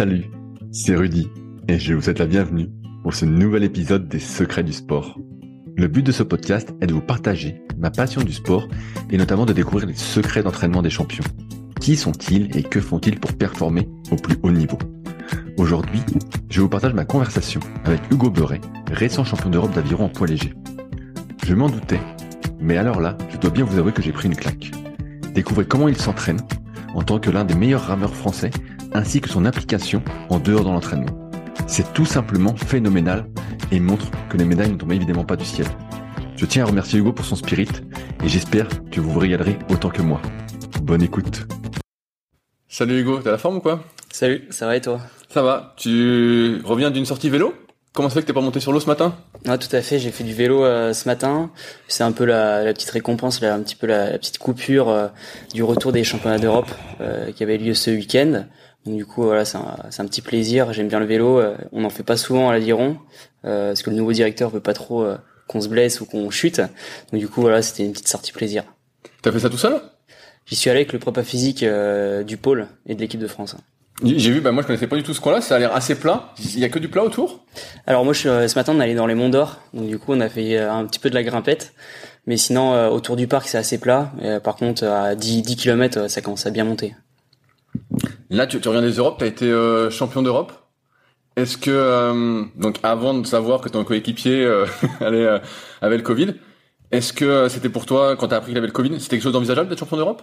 Salut, c'est Rudy et je vous souhaite la bienvenue pour ce nouvel épisode des Secrets du sport. Le but de ce podcast est de vous partager ma passion du sport et notamment de découvrir les secrets d'entraînement des champions. Qui sont-ils et que font-ils pour performer au plus haut niveau? Aujourd'hui, je vous partage ma conversation avec Hugo Beuret, récent champion d'Europe d'aviron en poids léger. Je m'en doutais, mais alors là, je dois bien vous avouer que j'ai pris une claque. Découvrez comment il s'entraîne en tant que l'un des meilleurs rameurs français, ainsi que son application en dehors de l'entraînement. C'est tout simplement phénoménal et montre que les médailles ne tombent évidemment pas du ciel. Je tiens à remercier Hugo pour son spirit et j'espère que vous vous régalerez autant que moi. Bonne écoute. Salut Hugo, t'as la forme ou quoi? Salut, ça va et toi? Ça va, tu reviens d'une sortie vélo? Comment ça fait que t'es pas monté sur l'eau ce matin? Ah tout à fait, j'ai fait du vélo euh, ce matin. C'est un peu la, la, petite récompense, là, un petit peu la, la petite coupure euh, du retour des championnats d'Europe euh, qui avait lieu ce week-end. Donc du coup voilà, c'est un, un, petit plaisir. J'aime bien le vélo. on n'en fait pas souvent à l'aviron parce que le nouveau directeur veut pas trop qu'on se blesse ou qu'on chute. Donc du coup voilà, c'était une petite sortie plaisir. T'as fait ça tout seul? J'y suis allé avec le prépa physique du pôle et de l'équipe de France. J'ai vu, bah moi je connaissais pas du tout ce coin-là, ça a l'air assez plat. Il y a que du plat autour? Alors moi je, ce matin on est allé dans les Monts d'Or, donc du coup on a fait euh, un petit peu de la grimpette, mais sinon euh, autour du parc c'est assez plat. Et, par contre à 10, 10 km ça commence à bien monter. Là tu, tu reviens des Europes, tu as été euh, champion d'Europe. Est-ce que euh, donc avant de savoir que ton coéquipier avait le Covid, est-ce que c'était pour toi quand tu as appris qu'il avait le Covid, c'était quelque chose d'envisageable d'être champion d'Europe?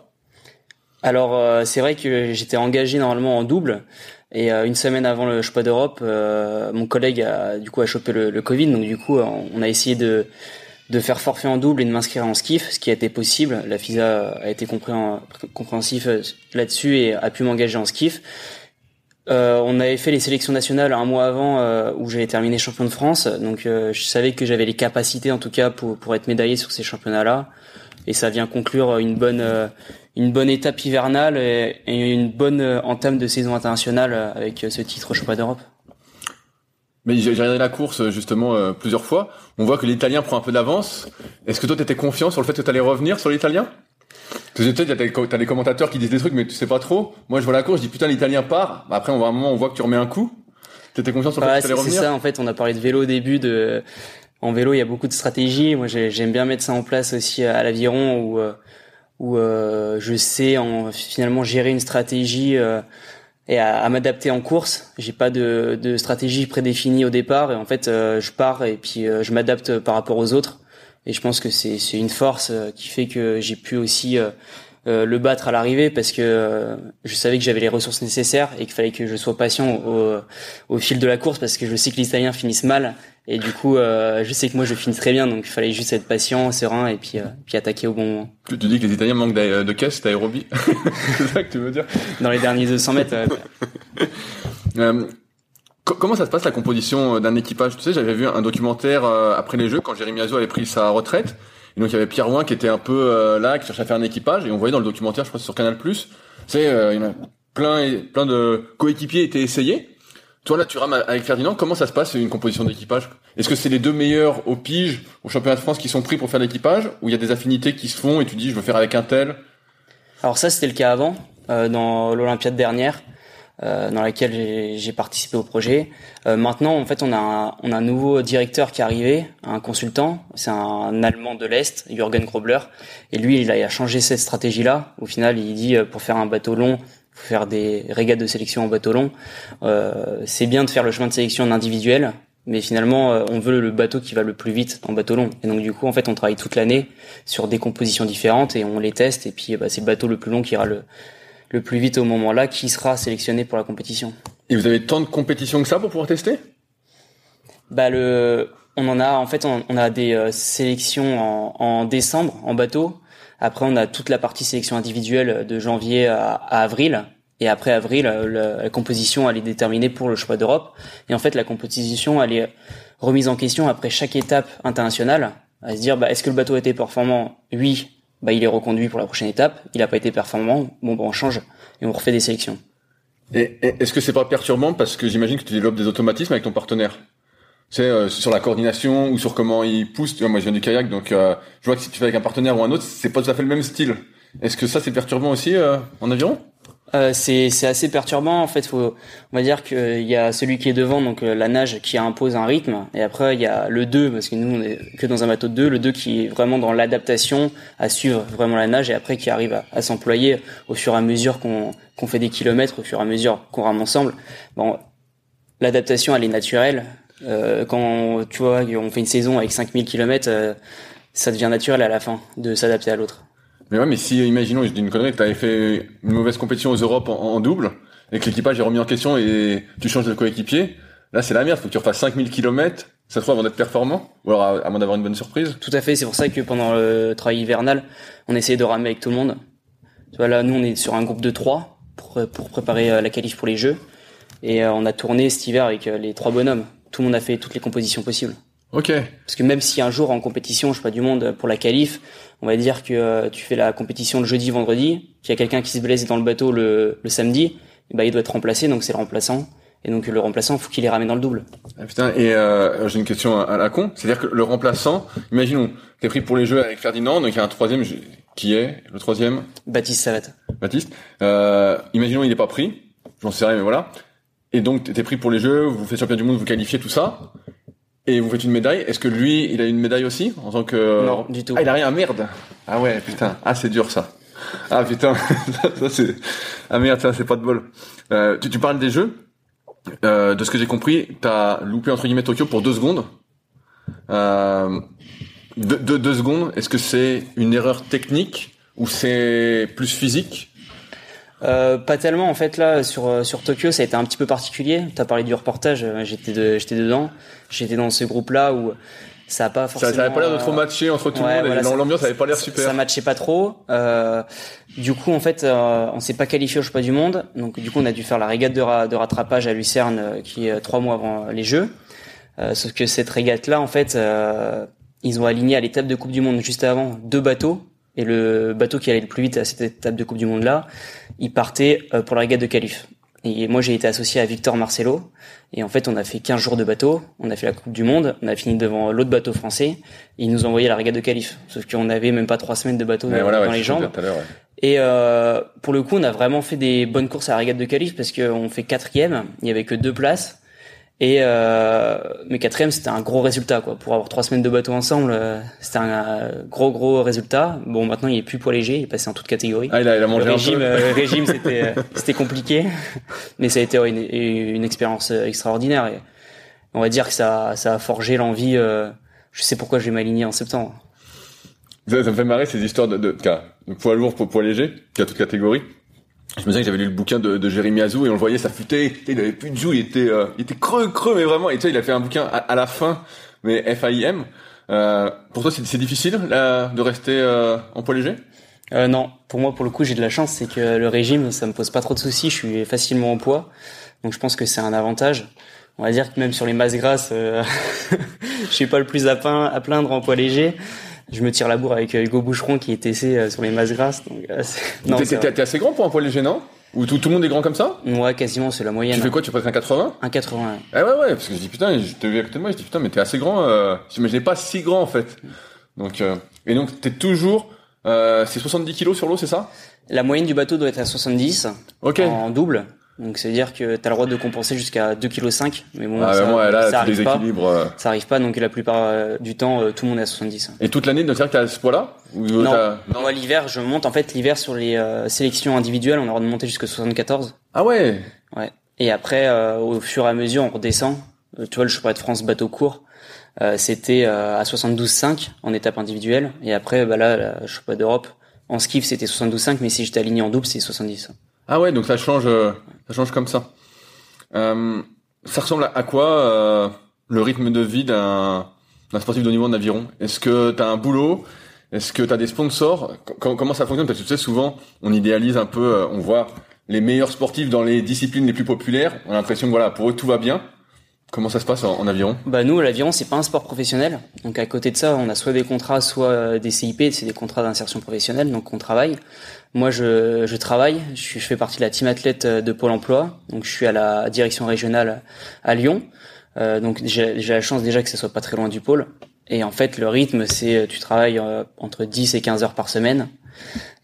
Alors euh, c'est vrai que j'étais engagé normalement en double. Et euh, une semaine avant le choix d'Europe, euh, mon collègue a du coup a chopé le, le, Covid, donc du coup on a essayé de de faire forfait en double et de m'inscrire en skiff, ce qui a été possible. La FISA a été compréhensif là-dessus et a pu m'engager en skiff. Euh, on avait fait les sélections nationales un mois avant euh, où j'avais terminé champion de France, donc euh, je savais que j'avais les capacités en tout cas pour, pour être médaillé sur ces championnats-là, et ça vient conclure une bonne une bonne étape hivernale et, une bonne euh, entame de saison internationale euh, avec euh, ce titre champion d'Europe. Mais j'ai regardé la course justement plusieurs fois. On voit que l'Italien prend un peu d'avance. Est-ce que toi, tu étais confiant sur le fait que tu allais revenir sur l'Italien? Parce que peut-être t'as des commentateurs qui disent des trucs, mais tu sais pas trop. Moi, je vois la course, je dis putain, l'Italien part. Après, on voit un moment, on voit que tu remets un coup. T'étais confiant sur le fait que tu allais revenir? C'est ça. En fait, on a parlé de vélo au début. De en vélo, il y a beaucoup de stratégies. Moi, j'aime bien mettre ça en place aussi à l'aviron où où euh, je sais en, finalement gérer une stratégie euh, et à, m'adapter en course. J'ai pas de, de, stratégie prédéfinie au départ et en fait euh, je pars et puis je m'adapte par rapport aux autres. Et je pense que c'est une force qui fait que j'ai pu aussi euh, le battre à l'arrivée parce que euh, je savais que j'avais les ressources nécessaires et qu'il fallait que je sois patient au, au, fil de la course parce que je sais que les Italiens finissent mal. Et du coup euh, je sais que moi je finis très bien donc il fallait juste être patient, serein et puis puis attaquer au bon moment. Tu, dis que les Italiens manquent de caisse d'aérobie. C'est ça que tu veux dire? Dans les derniers 200 mètres. Comment ça se passe la composition d'un équipage? Tu sais, j'avais vu un documentaire après les Jeux quand Jérémy Azo avait pris sa retraite et donc il y avait Pierre Ouin qui était un peu euh, là, qui cherchait à faire un équipage, et on voyait dans le documentaire, je crois sur Canal+, sais, euh, il y en a plein, plein de coéquipiers étaient essayés. Toi là, tu rames avec Ferdinand. Comment ça se passe une composition d'équipage? Est-ce que c'est les deux meilleurs au pige, au championnat de France, qui sont pris pour faire l'équipage, ou il y a des affinités qui se font et tu dis je veux faire avec un tel? Alors ça, c'était le cas avant, euh, dans l'Olympiade dernière. Euh, dans laquelle j'ai participé au projet. Euh, maintenant, en fait, on a, un, on a un nouveau directeur qui est arrivé, un consultant. C'est un Allemand de l'Est, Jürgen Grobler. Et lui, il a, il a changé cette stratégie-là. Au final, il dit, euh, pour faire un bateau long, faut faire des régates de sélection en bateau long. Euh, c'est bien de faire le chemin de sélection en individuel, mais finalement, euh, on veut le bateau qui va le plus vite en bateau long. Et donc, du coup, en fait, on travaille toute l'année sur des compositions différentes et on les teste. Et puis, bah, c'est le bateau le plus long qui ira le, le plus vite au moment-là qui sera sélectionné pour la compétition. Et vous avez tant de compétitions que ça pour pouvoir tester? Bah le, on en a en fait on, a des euh, sélections en, en, décembre en bateau. Après on a toute la partie sélection individuelle de janvier à, avril. Et après avril, euh, la, composition elle est déterminée pour le choix d'Europe. Et en fait la composition elle est remise en question après chaque étape internationale à se dire bah, est-ce que le bateau été performant? Oui, bah, il est reconduit pour la prochaine étape. Il n'a pas été performant. Bon, bah, on change et on refait des sélections. Et, est-ce que c'est pas perturbant parce que j'imagine que tu développes des automatismes avec ton partenaire? C'est euh, sur la coordination ou sur comment il pousse. Tu vois, moi, je viens du kayak, donc euh, je vois que si tu fais avec un partenaire ou un autre, c'est pas tout à fait le même style. Est-ce que ça, c'est perturbant aussi euh, en aviron? Euh, c'est assez perturbant en fait faut on va dire qu'il y a celui qui est devant donc euh, la nage qui impose un rythme et après il y a le 2 parce que nous on est que dans un bateau de 2 le 2 qui est vraiment dans l'adaptation à suivre vraiment la nage et après qui arrive à, s'employer au fur et à mesure qu'on qu'on fait des kilomètres au fur et à mesure qu'on rame ensemble. Bon l'adaptation elle est naturelle. Euh, quand tu vois on fait une saison avec 5000 kilomètres euh, ça devient naturel à la fin de s'adapter à l'autre mais ouais, mais si, imaginons, je dis une connerie, que t'avais fait une mauvaise compétition aux Europes en, double, et que l'équipage est remis en question et tu changes de coéquipier, là c'est la merde, faut que tu refasses 5000 km, ça se trouve avant d'être performant, ou alors moins d'avoir une bonne surprise. Tout à fait, c'est pour ça que pendant le travail hivernal, on essayait de ramer avec tout le monde. Tu vois, là, nous, on est sur un groupe de trois pour, pour préparer euh, la qualif pour les Jeux, et euh, on a tourné cet hiver avec euh, les trois bonhommes. Tout le monde a fait toutes les compositions possibles. Ok. Parce que même si un jour en compétition, je sais pas du monde pour la qualif, on va dire que euh, tu fais la compétition le jeudi, vendredi, qu'il y a quelqu'un qui se blesse dans le bateau le, le samedi, bah il doit être remplacé, donc c'est le remplaçant. Et donc le remplaçant, faut qu'il les ramène dans le double. Ah, putain, et euh, j'ai une question à, la con, c'est-à-dire que le remplaçant, imaginons, t'es pris pour les jeux avec Ferdinand, donc il y a un troisième qui est le troisième? Baptiste Savat. Baptiste. Euh, imaginons il n'est pas pris, j'en sais rien, mais voilà. Et donc t'es pris pour les jeux, vous faites champion du monde, vous qualifiez tout ça. Et vous faites une médaille. Est-ce que lui, il a une médaille aussi en tant que Non, du tout. Ah, il a rien. Merde. Ah ouais, putain. Ah, c'est dur ça. Ah putain, ça c'est. Ah merde, ça c'est pas de bol. Euh, tu, tu parles des jeux. Euh, de ce que j'ai compris, t'as loupé entre guillemets Tokyo pour deux secondes. Euh, deux, deux secondes. Est-ce que c'est une erreur technique ou c'est plus physique euh, pas tellement en fait là sur euh, sur Tokyo ça a été un petit peu particulier. Tu as parlé du reportage, euh, j'étais de, j'étais dedans, j'étais dans ce groupe là où ça a pas forcément. Ça, avait pas l'air de trop matcher entre tout le monde. l'ambiance avait pas l'air super. Ça matchait pas trop. Euh, du coup en fait on s'est pas qualifié au pas du monde, donc du coup on a dû faire la régate de, de rattrapage à Lucerne qui est trois mois avant les Jeux. sauf que cette régate là en fait ils ont aligné à l'étape de Coupe du Monde juste avant deux bateaux et le bateau qui allait le plus vite à cette étape de Coupe du Monde là, il partait euh, pour la régate de qualif. Et moi j'ai été associé à Victor Marcelo et en fait on a fait 15 jours de bateau, on a fait la Coupe du Monde, on a fini devant l'autre bateau français. Et ils nous envoyé la régate de qualif. Sauf qu'on avait même pas trois semaines de bateau dans, les jambes. Et euh, pour le coup on a vraiment fait des bonnes courses à la régate de qualif parce qu'on fait quatrième, il y avait que deux places et euh, mais quatrième, c'était un gros résultat quoi. Pour avoir trois semaines de bateau ensemble, euh, c'était un euh, gros gros résultat. Bon, maintenant il est plus poids léger, il est passé en toute catégorie. Ah, il a, il a mangé le régime, un peu. Euh, régime, c'était c'était compliqué, mais ça a été une, une expérience extraordinaire. Et on va dire que ça ça a forgé l'envie. je sais pourquoi je vais m'aligner en septembre. Ça, ça, me fait marrer ces histoires de, de, de poids lourd pour poids léger, qui a toute catégorie je me souviens que j'avais lu le bouquin de, Jérémy Azou et on le voyait s'affûter. Il avait plus de joues, il était, euh, il était creux, creux, mais vraiment. Et tu sais, il a fait un bouquin à, la fin, mais FAIM. Euh, pour toi, c'est difficile là, de rester euh, en poids léger? Euh, Non, pour moi, pour le coup, j'ai de la chance, c'est que le régime, ça me pose pas trop de soucis. Je suis facilement en poids, donc je pense que c'est un avantage. On va dire que même sur les masses grasses, euh, je suis pas le plus à, à plaindre en poids léger je me tire la bourre avec euh, Hugo Boucheron qui est TC euh, sur les masses grasses. Donc, euh, non, t'es, assez grand pour un léger, non? Ou tout, tout, le monde est grand comme ça? Ouais, quasiment, c'est la moyenne. Tu fais quoi? Tu fais un 80 Un 80. Ah ouais, ouais, parce que je dis putain, je te vu à côté de moi, je dis putain, mais t'es assez grand. Euh... J'imaginais pas si grand en fait. Donc, euh... et donc t'es toujours, euh, c'est 70 kilos sur l'eau, c'est ça? La moyenne du bateau doit être à 70. Ok. En double. Donc c'est à dire que tu as le droit de compenser jusqu'à 2,5 kg mais bon ah, ça, moi, là, ça arrive pas. Euh. Ça arrive pas donc la plupart euh, du temps euh, tout le monde est à 70. Et toute l'année, c'est-à-dire que tu as ce poids-là non. non. moi l'hiver, je monte en fait l'hiver sur les sélections individuelles, on a le droit de monter jusqu'à 74. Ah ouais. Ouais. Et après au fur et à mesure, on redescend. tu vois le championnat de France bateau court c'était à 72,5 en étape individuelle et après bah là le championnat d'Europe en skiff c'était 72,5 mais si j'étais aligné en double c'est 70. Ah ouais, donc ça change, euh, ça change comme ça. Euh, ça ressemble à quoi euh, le rythme de vie d'un sportif de niveau en aviron Est-ce que tu as un boulot? Est-ce que tu as des sponsors? Comment ça fonctionne? Parce que tu sais, souvent, on idéalise un peu, on voit les meilleurs sportifs dans les disciplines les plus populaires. On a l'impression que voilà, pour eux, tout va bien. Comment ça se passe en, aviron? Bah nous, l'aviron, c'est pas un sport professionnel. Donc à côté de ça, on a soit des contrats, soit des CIP, c'est des contrats d'insertion professionnelle, donc on travaille. Moi, je, je travaille. Je, fais partie de la team athlète euh, de Pôle Emploi. Donc, je suis à la direction régionale à Lyon. Euh, donc, j'ai la chance déjà que ce soit pas très loin du pôle. Et en fait, le rythme, c'est euh, tu travailles euh, entre 10 et 15 heures par semaine.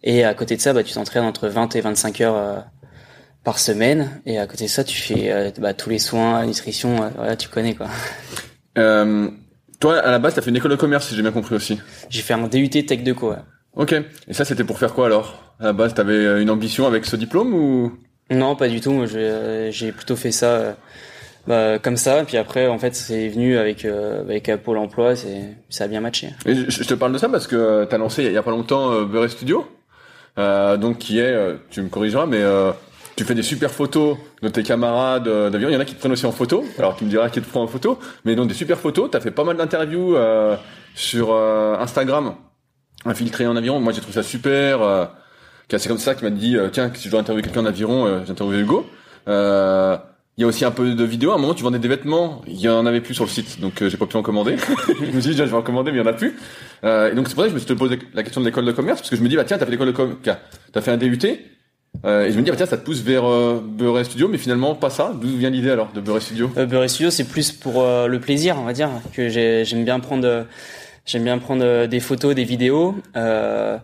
Et à côté de ça, bah, tu t'entraînes entre 20 et 25 heures par semaine. Et à côté de ça, tu fais bah, tous les soins, nutrition, voilà, tu connais quoi. Euh, toi, à la base, t'as fait une école de commerce, si j'ai bien compris aussi. J'ai fait un DUT Tech de co. Ok. Et ça, c'était pour faire quoi alors? À la base, t'avais une ambition avec ce diplôme ou? Non, pas du tout. Moi, j'ai plutôt fait ça bah, comme ça. Puis après, en fait, c'est venu avec euh, avec Pôle Emploi. C'est ça a bien matché. Et je, te parle de ça parce que euh, t'as lancé il y a pas longtemps euh, Studio, euh, donc qui est, euh, tu me corrigeras, mais tu fais des super photos de tes camarades d'avion. Il y en a qui te prennent aussi en photo. Alors tu me diras qui te prend en photo, mais donc des super photos. T'as fait pas mal d'interviews sur Instagram, infiltré en avion. Moi, j'ai trouvé ça super. C'est comme ça qui m'a dit tiens si je dois interviewer quelqu'un en aviron, j'interviewe Hugo. Euh, il y a aussi un peu de vidéos. À un moment, tu vendais des vêtements. Il y en avait plus sur le site, donc euh, j'ai pas pu en commander. je me suis dit, je vais en commander, mais il y en a plus. Euh, et donc c'est pour ça que je me suis posé la question de l'école de commerce, parce que je me dis, bah tiens, t'as fait l'école de commerce, t'as fait un DUT. Euh, et je me dis, bah tiens, ça te pousse vers euh, Beurre Studio, mais finalement pas ça. D'où vient l'idée alors de Beurre Studio? Euh, Beurre Studio, c'est plus pour euh, le plaisir, on va dire, que j'aime bien prendre, j'aime bien prendre des photos, des vidéos. Euh,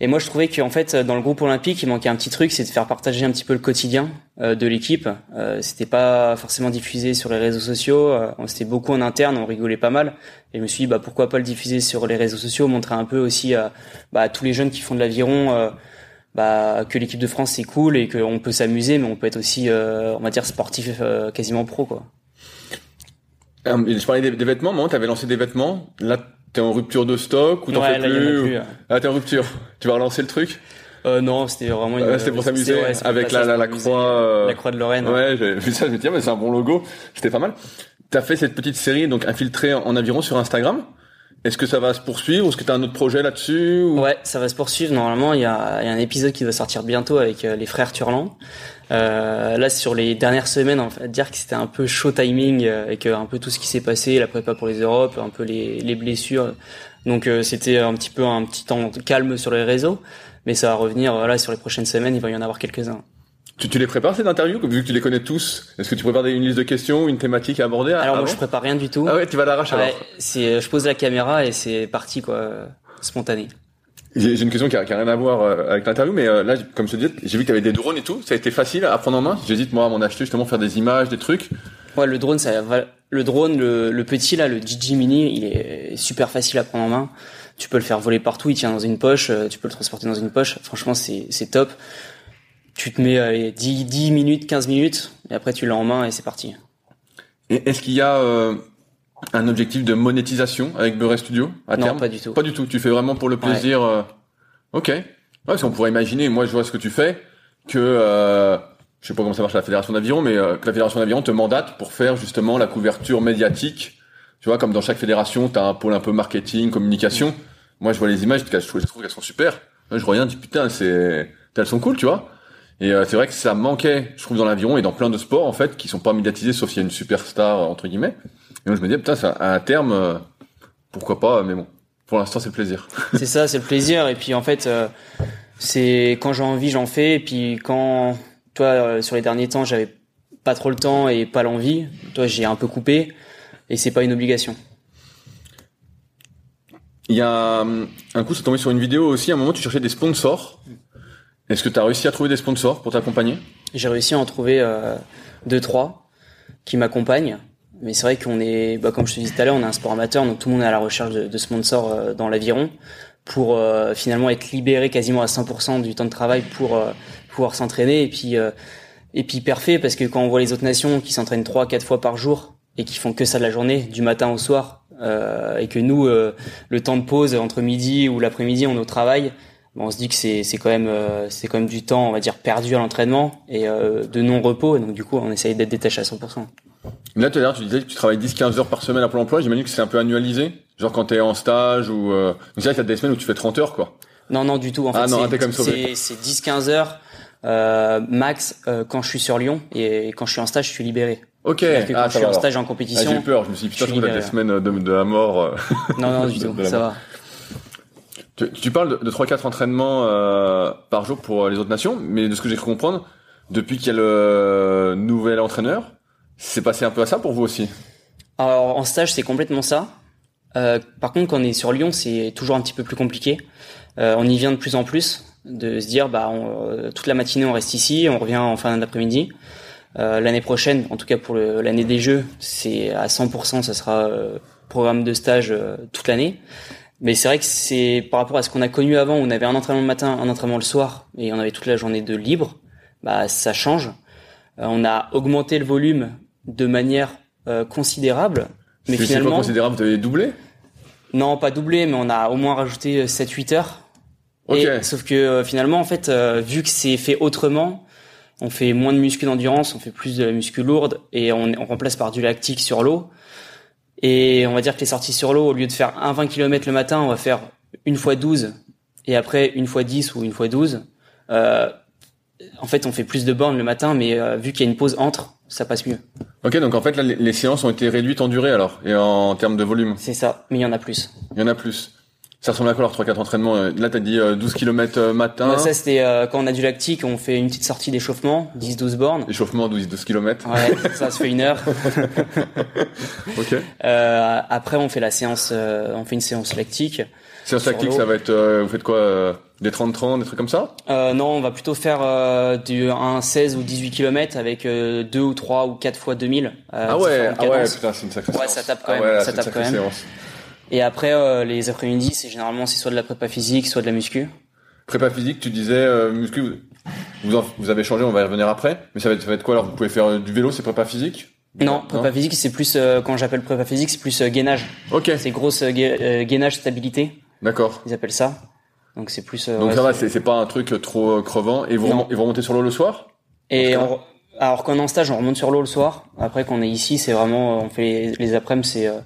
et moi, je trouvais qu'en fait, dans le groupe olympique, il manquait un petit truc, c'est de faire partager un petit peu le quotidien euh, de l'équipe. Euh, c'était pas forcément diffusé sur les réseaux sociaux. Euh, c'était beaucoup en interne, on rigolait pas mal. Et je me suis dit, bah pourquoi pas le diffuser sur les réseaux sociaux, montrer un peu aussi à, bah, tous les jeunes qui font de l'aviron. Euh, bah, que l'équipe de France c'est cool et qu'on peut s'amuser, mais on peut être aussi, on va dire, sportif quasiment pro, quoi. je parlais des, vêtements. tu avais lancé des vêtements. Là, T'es en rupture de stock ou t'en fais plus, Ah, t'es en rupture. Tu vas relancer le truc? Euh, non, c'était vraiment une. c'était pour s'amuser avec la, la, croix. Euh, la croix de Lorraine. Ouais, j'ai vu ça, je me dis, mais c'est un bon logo. C'était pas mal. T'as fait cette petite série, donc infiltrée en aviron sur Instagram? Est-ce que ça va se poursuivre ou est-ce que tu as un autre projet là-dessus Ouais, ça va se poursuivre. Normalement, il y a, y a, un épisode qui va sortir bientôt avec euh, les frères Turland. Euh, là, sur les dernières semaines, on va dire que c'était un peu show timing euh, avec un peu tout ce qui s'est passé, la prépa pour les Europes, un peu les, les blessures. Donc c'était un petit peu un petit temps calme sur les réseaux, mais ça va revenir. Voilà, sur les prochaines semaines, il va y en avoir quelques-uns. Tu, tu les prépares ces interviews vu que tu les connais tous? Est-ce que tu prépares une liste de questions, une thématique à aborder Alors moi je prépare rien du tout. Ah ouais, tu vas à l'arrache alors. c'est je pose la caméra et c'est parti quoi, spontané. J'ai une question qui a, qui a, rien à voir euh, avec l'interview, mais euh, là, comme je te disais, j'ai vu que tu avais des drones et tout. Ça a été facile à prendre en main. J'hésite moi à m'en acheter justement faire des images, des trucs. Ouais, le drone, ça, le drone, le, le petit là, le DJ Mini, il est super facile à prendre en main. Tu peux le faire voler partout, il tient dans une poche, euh, tu peux le transporter dans une poche. Franchement, c'est top tu te mets 10, 10 minutes, 15 minutes, et après tu l'as en main et c'est parti. Et est-ce qu'il y a euh, un objectif de monétisation avec Bure Studio à non, pas du tout. Pas du tout. Tu fais vraiment pour le plaisir. Euh, ok. Ouais, parce qu'on pourrait imaginer, moi je vois ce que tu fais, que euh, je sais pas comment ça marche à la fédération d'aviron, mais euh, que la fédération d'aviron te mandate pour faire justement la couverture médiatique. Tu vois, comme dans chaque fédération, tu as un pôle un peu marketing, communication. Moi, je vois les images, je trouve, qu'elles sont super. je reviens, je dis putain, c'est, elles sont cool, tu vois. Et euh, c'est vrai que ça manquait, je trouve, dans l'aviron et dans plein de sports en fait qui sont pas médiatisés, sauf s'il y a une superstar entre guillemets. Et donc je me dis putain, ça, à un terme, euh, pourquoi pas Mais bon, pour l'instant c'est le plaisir. c'est ça, c'est le plaisir. Et puis en fait, euh, c'est quand j'ai envie, j'en fais. Et puis quand toi, sur les derniers temps, j'avais pas trop le temps et pas l'envie. Toi, j'ai un peu coupé et c'est pas une obligation. Il y a un coup, c'est tombé sur une vidéo aussi. À un moment, tu cherchais des sponsors. Est-ce que tu as réussi à trouver des sponsors pour t'accompagner? J'ai réussi à en trouver euh, deux, trois qui m'accompagnent. Mais c'est vrai qu'on est, bah, comme je te disais tout à l'heure, on est un sport amateur, donc tout le monde est à la recherche de, sponsors euh, dans l'aviron pour euh, finalement être libéré quasiment à 100% du temps de travail pour euh, pouvoir s'entraîner et puis et puis parfait parce que quand on voit les autres nations qui s'entraînent trois, quatre fois par jour et qui font que ça de la journée, du matin au soir, et que nous, le temps de pause entre midi ou l'après-midi, on est au travail, on se dit que c'est c'est quand même euh, c'est quand même du temps on va dire perdu à l'entraînement et euh, de non repos et donc du coup on essaye d'être détaché à 100%. Là tout à l'heure tu disais que tu travailles 10-15 heures par semaine à Pôle Emploi, j'imagine que c'est un peu annualisé, genre quand tu es en stage ou euh... donc c'est vrai que t'as des semaines où tu fais 30 heures quoi. Non non du tout en ah, fait. c'est c'est 10-15 heures euh, max euh, quand je suis sur Lyon et quand je suis en stage je suis libéré. Ok. Que quand ah, je suis en stage en compétition. Ah, j'ai peur, je me suis dit putain je des semaines de, de la mort. non non du tout, ça va. Tu, tu parles de, de 3-4 entraînements euh, par jour pour les autres nations, mais de ce que j'ai cru comprendre, depuis qu'il y a le nouvel entraîneur, c'est passé un peu à ça pour vous aussi? Alors en stage, c'est complètement ça. Euh, par contre, quand on est sur Lyon, c'est toujours un petit peu plus compliqué. Euh, on y vient de plus en plus. de se dire bah on, toute la matinée on reste ici, on revient en fin d'après-midi. L'année prochaine, en tout cas pour l'année des Jeux, c'est à 100%, ça sera programme de stage toute l'année. Mais c'est vrai que c'est par rapport à ce qu'on a connu avant, où on avait un entraînement le matin, un entraînement le soir, et on avait toute la journée de libre. Bah ça change. Euh, on a augmenté le volume de manière euh, considérable. Mais finalement, pas considérable, vous avez doublé Non, pas doublé, mais on a au moins rajouté 7-8 euh, heures. Okay. sauf que finalement, en fait, vu que c'est fait autrement, on fait moins de muscu d'endurance, on fait plus de la muscu lourde et on, on remplace par du lactique sur l'eau. Et on va dire que les sorties sur l'eau, au lieu de faire un 20 km le matin, on va faire une fois 12 et après une fois 10 ou une fois 12. Euh, en fait, on fait plus de bornes le matin, mais euh, vu qu'il y a une pause entre, ça passe mieux. Ok, donc en fait, là, les séances ont été réduites en durée alors, et en termes de volume. C'est ça, mais il y en a plus. Il y en a plus. Ça ressemble à quoi alors 3-4 entraînements euh, Là, t'as dit 12 km matin. Bah, ça, c'était quand on a du lactique, on fait une petite sortie d'échauffement, 10-12 bornes. Échauffement 12-12 km. Ouais, ça se fait une heure. ok. après, on fait la séance, on fait une séance lactique. Séance lactique, ça va être, vous faites quoi des 30-30, des trucs comme ça? Euh, Non, on va plutôt faire euh, du, un 16 ou 18 km avec euh, 2 ou 3 ou 4 fois 2000. Euh, ah ouais, ah ouais, putain, c'est une sacrée Ouais, ça tape quand ah même. ça tape quand même. Et après, euh, les après-midi, c'est généralement c'est soit de la prépa physique, soit de la muscu. Prépa physique, tu disais euh, muscu, vous, vous avez changé, on va y revenir après. Mais ça va être, ça va être quoi alors Vous pouvez faire du vélo, c'est prépa physique? Non, prépa physique, c'est plus quand j'appelle prépa physique, c'est plus gainage. Ok. C'est grosse gainage stabilité. D'accord. Ils appellent ça. Donc c'est plus. Euh, Donc ça va, c'est pas un truc trop euh, crevant. Et vous, et vous remontez sur l'eau le soir? Et alors quand on est en stage, on remonte sur l'eau le soir. Après qu'on est ici, c'est vraiment, on fait les, les après-midi, c'est euh,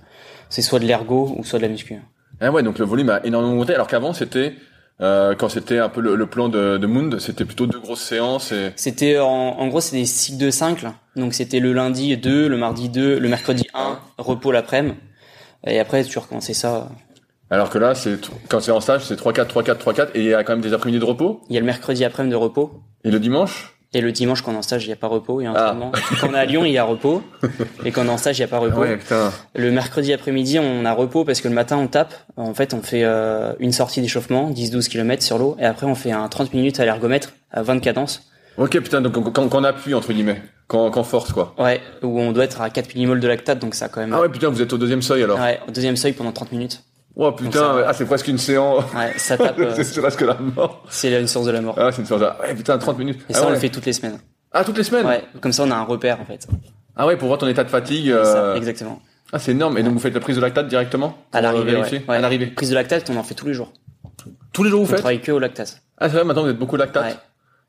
c'est soit de l'ergo ou soit de la muscu. Ah ouais, donc le volume a énormément monté. Alors qu'avant, c'était euh, quand c'était un peu le, plan de, de Mound, c'était plutôt deux grosses séances. Et... C'était en, en gros, c'est des cycles de 5. Donc c'était le lundi 2, le mardi 2, le mercredi 1, repos l'après-midi. Et après, tu recommençais ça. Alors que là, c'est quand c'est en stage, c'est 3-4, 3-4, 3-4, et il y a quand même des après-midi de repos? Il y a le mercredi après-midi de repos. Et le dimanche? Et le dimanche, quand on est en stage, il n'y a pas repos, entraînement. Ah. Quand on est à Lyon, il y a repos. Et quand on est en stage, il n'y a pas repos. Ouais. Le mercredi après-midi, on a repos parce que le matin, on tape. En fait, on fait euh, une sortie d'échauffement, 10-12 km sur l'eau, et après, on fait un 30 minutes à l'ergomètre, à 20 cadences. Ok, putain, donc quand, quand on appuie, entre guillemets. Quand, quand force, quoi. Ouais, où on doit être à 4 millimoles de lactate, donc ça quand même. Ah ouais, putain, vous êtes au deuxième seuil alors. Ouais, au deuxième seuil pendant 30 minutes. Oh putain, ah, c'est presque une séance. Ouais, ça tape. c'est presque la mort. C'est une séance de la mort. Ah, c'est une séance de la... Ouais, putain, 30 minutes. Et ça, on le fait toutes les semaines. Ah, toutes les semaines? Ouais, comme ça, on a un repère, en fait. Ah ouais, pour voir ton état de fatigue. Euh... exactement. Ah, c'est énorme. Et donc, vous faites la prise de lactate directement À l'arrivée, ouais. À l'arrivée. Prise de lactate, on en fait tous les jours. Tous les jours, vous faites? On travaille que au lactate. Ah, c'est vrai, maintenant, vous êtes beaucoup lactate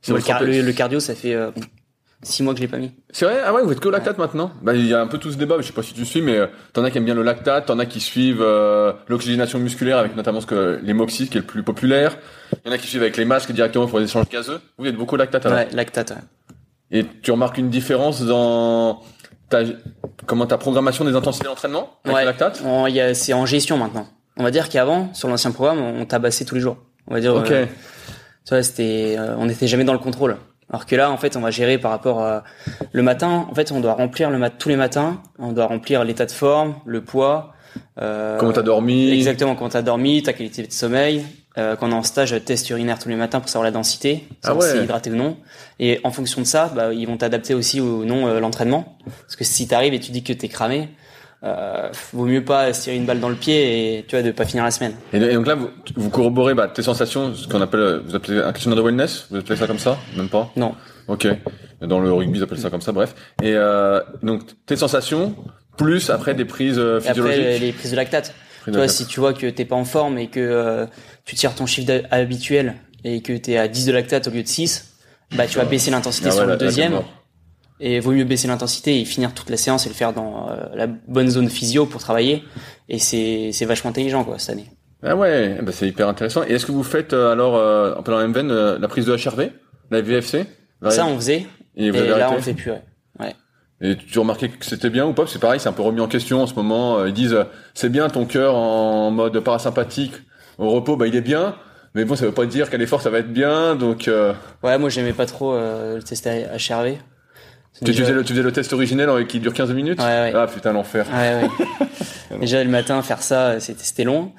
ouais. le, cardio, ça fait... Euh, Six mois que je l'ai pas mis. C'est vrai? Ah ouais, vous êtes que au lactate maintenant? Bah il y a un peu tout ce débat, je sais pas si tu suis, mais euh, t'en as qui aiment bien le lactate, t'en as qui suivent euh, l'oxygénation musculaire avec notamment ce que qui est le plus populaire. Il y en a qui suivent avec les masques directement pour les échanges gazeux. Vous êtes beaucoup lactate alors? Ouais, lactate. Ouais. Et tu remarques une différence dans ta comment ta programmation des intensités d'entraînement avec ouais. le lactate C'est en gestion maintenant. On va dire qu'avant, sur l'ancien programme, on tabassait tous les jours. On va dire. Ok. Euh, tu vois, c'était, on n'était jamais dans le contrôle. Alors que là, en fait, on va gérer par rapport à le matin. En fait, on doit remplir le mat tous les matins. On doit remplir l'état de forme, le poids. Euh, comment t'as dormi Exactement, comment t'as dormi, ta qualité de sommeil. Euh, quand on est en stage, test urinaire tous les matins pour savoir la densité, ah si c'est hydraté ou non. Et en fonction de ça, bah, ils vont t'adapter aussi ou non euh, l'entraînement. Parce que si t'arrives et tu dis que t'es cramé, euh, vaut mieux pas se tirer une balle dans le pied et tu vois de pas finir la semaine. Et, donc là, vous, vous corroborez bah, tes sensations, ce qu'on appelle, vous appelez un questionnaire de wellness, vous appelez ça comme ça, même pas? Non. Ok. Dans le rugby, ils appellent ça comme ça, bref. Et euh, donc tes sensations plus après des prises euh, physiologiques. après les prises de lactate. Toi, si tu vois que t'es pas en forme et que euh, tu tires ton chiffre habituel et que t'es à 10 de lactate au lieu de 6, bah tu vas baisser l'intensité ah sur le deuxième. Et vaut mieux baisser l'intensité et finir toute la séance et le faire dans euh, la bonne zone physio pour travailler. Et c'est c'est vachement intelligent quoi cette année. Ah ouais, bah c'est hyper intéressant. Et est-ce que vous faites alors euh, un peu dans la même veine la prise de HRV, la VFC Ça on faisait. Et, là on fait plus. Ouais. ouais. Et tu remarquais que c'était bien ou pas? C'est pareil, c'est un peu remis en question en ce moment. Ils disent c'est bien ton cœur en mode parasympathique au repos, bah il est bien. Mais bon, ça veut pas dire qu'à l'effort ça va être bien, donc. Euh... Ouais, moi j'aimais pas trop euh, le test HRV. Tu, faisais le, tu faisais le test originel qui dure 15 minutes ouais, ouais. Ah putain l'enfer. Ouais, ouais. déjà le matin faire ça, c'était long.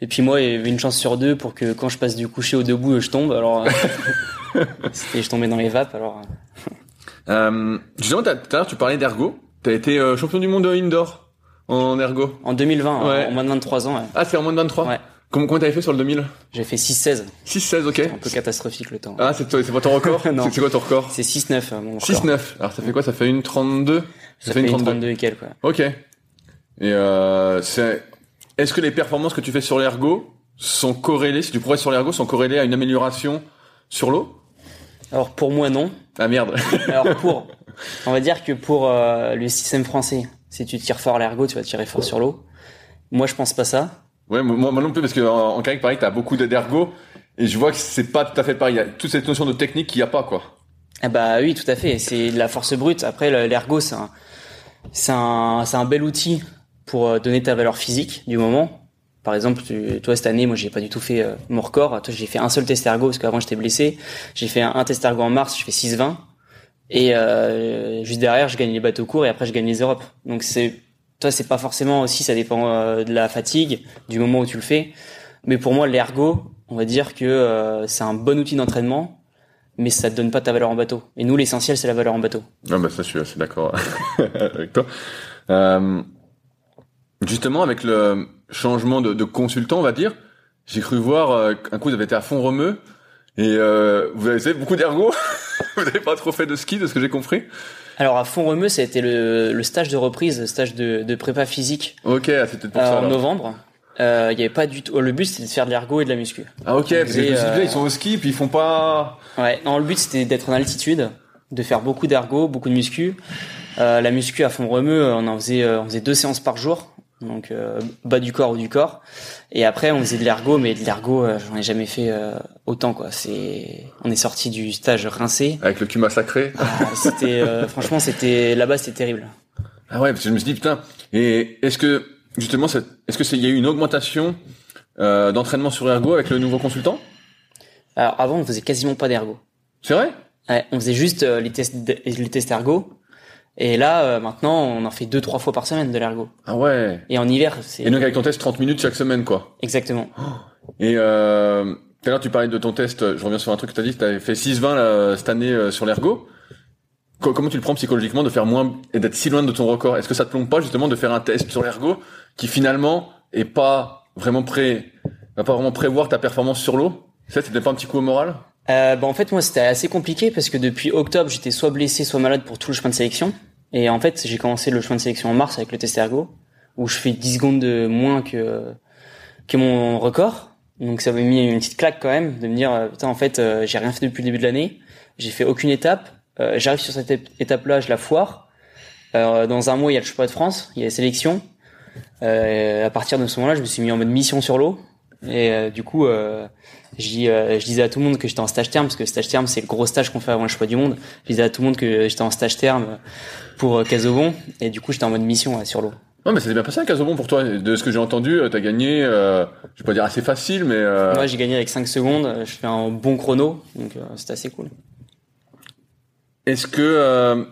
Et puis moi, il y avait une chance sur deux pour que quand je passe du coucher au debout, je tombe. Alors, c'était je tombais dans les vapes. Alors. Euh, justement, tout à l'heure, tu parlais d'ergo. T'as été euh, champion du monde indoor en ergo. En 2020, ouais. en moins de 23 ans. Ouais. Ah, c'est en moins de 23 Ouais. Comment, comment t'avais fait sur le 2000 J'ai fait 6-16. 6-16, ok. Un peu catastrophique le temps. Ah, c'est c'est pas ton record Non. C'est- quoi ton record C'est 6-9 euh, mon record. 6-9. Alors ça fait quoi? Ça fait une 32 Ça, fait une 32 et quelques. ouais. Ok. Et euh, c'est. Est-ce que les performances que tu fais sur l'ergo sont corrélées, si tu progresses sur l'ergo, sont corrélées à une amélioration sur l'eau? Alors pour moi non. Ah merde. Alors pour, on va dire que pour euh, le système français, si tu tires fort l'ergo, tu vas tirer fort sur l'eau. Moi je pense pas ça. Ouais, moi, non plus parce que en, kayak pareil, t'as beaucoup d'ergo et je vois que c'est pas tout à fait pareil. Il y a toute cette notion de technique qu'il y a pas quoi. Ah bah oui, tout à fait. C'est de la force brute. Après, le- l'ergo, c'est un, un, un bel outil pour euh, donner ta valeur physique du moment. Par exemple, toi cette année, moi j'ai pas du tout fait euh, mon record. Toi, j'ai fait un seul test ergo parce qu'avant j'étais blessé. J'ai fait un, un test ergo en mars, je fais 6,20 et euh, juste derrière, je gagne les bateaux courts et après je gagne les Europes. Donc c'est, toi c'est pas forcément aussi, ça dépend euh, de la fatigue, du moment où tu le fais. Mais pour moi, l'ergo, on va dire que euh, c'est un bon outil d'entraînement mais ça te donne pas ta valeur en bateau. Et nous, l'essentiel, c'est la valeur en bateau. Ah bah ça, je suis assez d'accord avec toi. Euh, justement, avec le changement de, consultant, on va dire, j'ai cru voir euh, un coup vous avez été à fond remeux et vous avez fait beaucoup d'ergo. vous n'avez pas trop fait de ski, de ce que j'ai compris. Alors, à fond remeux, ça a été le, le stage de reprise, le stage de, de prépa physique Ok, ah, c'était pour euh, ça. en alors. novembre. Euh, Il y avait pas du tout. Le but, c'était de faire de l'ergo et de la muscu. Ah ok, parce que euh, ils sont au ski puis ils font pas. Ouais. Non, le but, c'était d'être en altitude, de faire beaucoup d'ergo, beaucoup de muscu. Euh, la muscu à fond remeux, on en faisait, euh, on faisait deux séances par jour. Donc euh, bas du corps ou du corps. Et après, on faisait de l'ergo, mais de l'ergo, euh, j'en ai jamais fait euh, autant quoi. C'est, on est sorti du stage rincé. Avec le cul massacré. Ah, c'était euh, franchement c'était là-bas c'était terrible. Ah ouais, parce que je me suis dit putain. Et est-ce que justement, est-ce que c'est il y a eu une augmentation euh, d'entraînement sur ergo avec le nouveau consultant? Alors avant on faisait quasiment pas d'ergo. C'est vrai? Ouais, on faisait juste les tests les tests ergo. Et là euh, maintenant on en fait deux trois fois par semaine de l'ergo. Ah ouais. Et en hiver c'est Et donc avec ton test 30 minutes chaque semaine quoi. exactement. Et euh, tout à l'heure tu parlais de ton test, je reviens sur un truc que tu as dit, tu avais fait 6-20 là, cette année euh, sur l'ergo. Co- Comment tu le prends psychologiquement de faire moins et d'être si loin de ton record? Est-ce que ça te plombe pas justement de faire un test sur l'ergo qui finalement est pas vraiment prêt, va pas vraiment prévoir ta performance sur l'eau? Ça, c'était pas un petit coup au moral? Euh, bah en fait moi c'était assez compliqué parce que depuis octobre j'étais soit blessé soit malade pour tout le chemin de sélection. Et en fait j'ai commencé le chemin de sélection en mars avec le test ergo où je fais 10 secondes de moins que que mon record. Donc ça m'a mis une petite claque quand même de me dire euh, putain en fait euh, j'ai rien fait depuis le début de l'année, j'ai fait aucune étape, Euh, j'arrive sur cette étape là je la foire. Euh, dans un mois il y a le championnat de France, il y a les sélections. Euh, à partir de ce moment-là je me suis mis en mode mission sur l'eau et euh, du coup euh, je, euh, je disais à tout le monde que j'étais en stage terme parce que stage terme c'est le gros stage qu'on fait avant le choix du monde. Je disais à tout le monde que j'étais en stage terme pour euh, Casobon et du coup j'étais en mode mission ouais, sur l'eau. Non, mais c'était bien passé à Casobon pour toi. De ce que j'ai entendu, euh, t'as gagné, euh, je vais pas dire assez facile, mais euh, Moi j'ai gagné avec 5 secondes, je fais un bon chrono donc euh, c'était assez cool. est-ce que euh,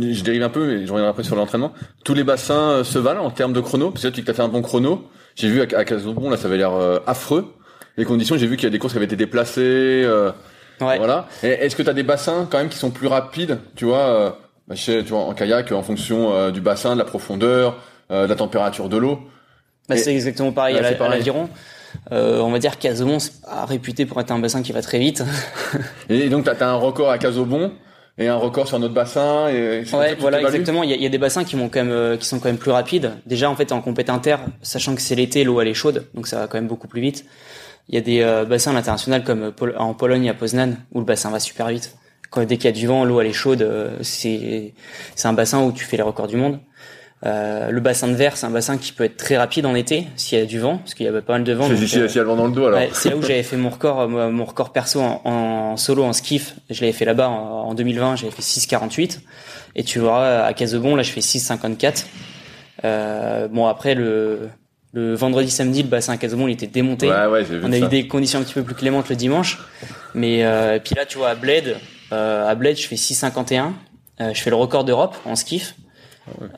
je dérive un peu, mais je reviendrai après sur l'entraînement. Tous les bassins se valent en termes de chrono, parce que là, tu t'as fait un bon chrono. J'ai vu à, à Casobon, là, ça avait l'air euh, affreux. Les conditions, j'ai vu qu'il y a des courses qui avaient été déplacées. euh, Ouais. Voilà. Est-ce que tu as des bassins quand même qui sont plus rapides, tu vois, euh, bah, sais, tu vois, en kayak, en fonction euh, du bassin, de la profondeur, euh, de la température de l'eau. Bah, c'est exactement pareil Ouais, à l'aviron. Euh, on va dire qu'Azomon c'est pas réputé pour être un bassin qui va très vite. Et donc, tu as, un record à Casobon et un record sur notre bassin. Et Ouais, voilà, exactement. Il y, a, il y a des bassins qui, vont quand même, euh, qui sont quand même plus rapides. Déjà, en fait, en compète inter, sachant que c'est l'été, l'eau elle est chaude, donc ça va quand même beaucoup plus vite. Il y a des euh, bassins à l'international comme euh, Pol- en Pologne à Poznan où le bassin va super vite. Quand dès qu'il y a du vent, l'eau elle est chaude. euh, c'est c'est un bassin où tu fais les records du monde. Euh, le bassin de verre, c'est un bassin qui peut être très rapide en été s'il y a du vent, parce qu'il y a pas mal de vent. C'est euh, le vent dans le dos, alors. Ouais, c'est là où j'avais fait mon record, euh, mon record perso en, en solo en skiff. Je l'avais fait là-bas en, en 2020, j'avais fait 6,48. Et tu vois, à Casebon, là, je fais 6,54. Euh, bon, après, le, le vendredi, samedi, le bassin à Casebon, il était démonté. Ouais, ouais, vu On a ça. eu des conditions un petit peu plus clémentes le dimanche. Mais euh, puis là, tu vois, à Bled, euh, à Bled, je fais 6,51. Euh, je fais le record d'Europe en skiff.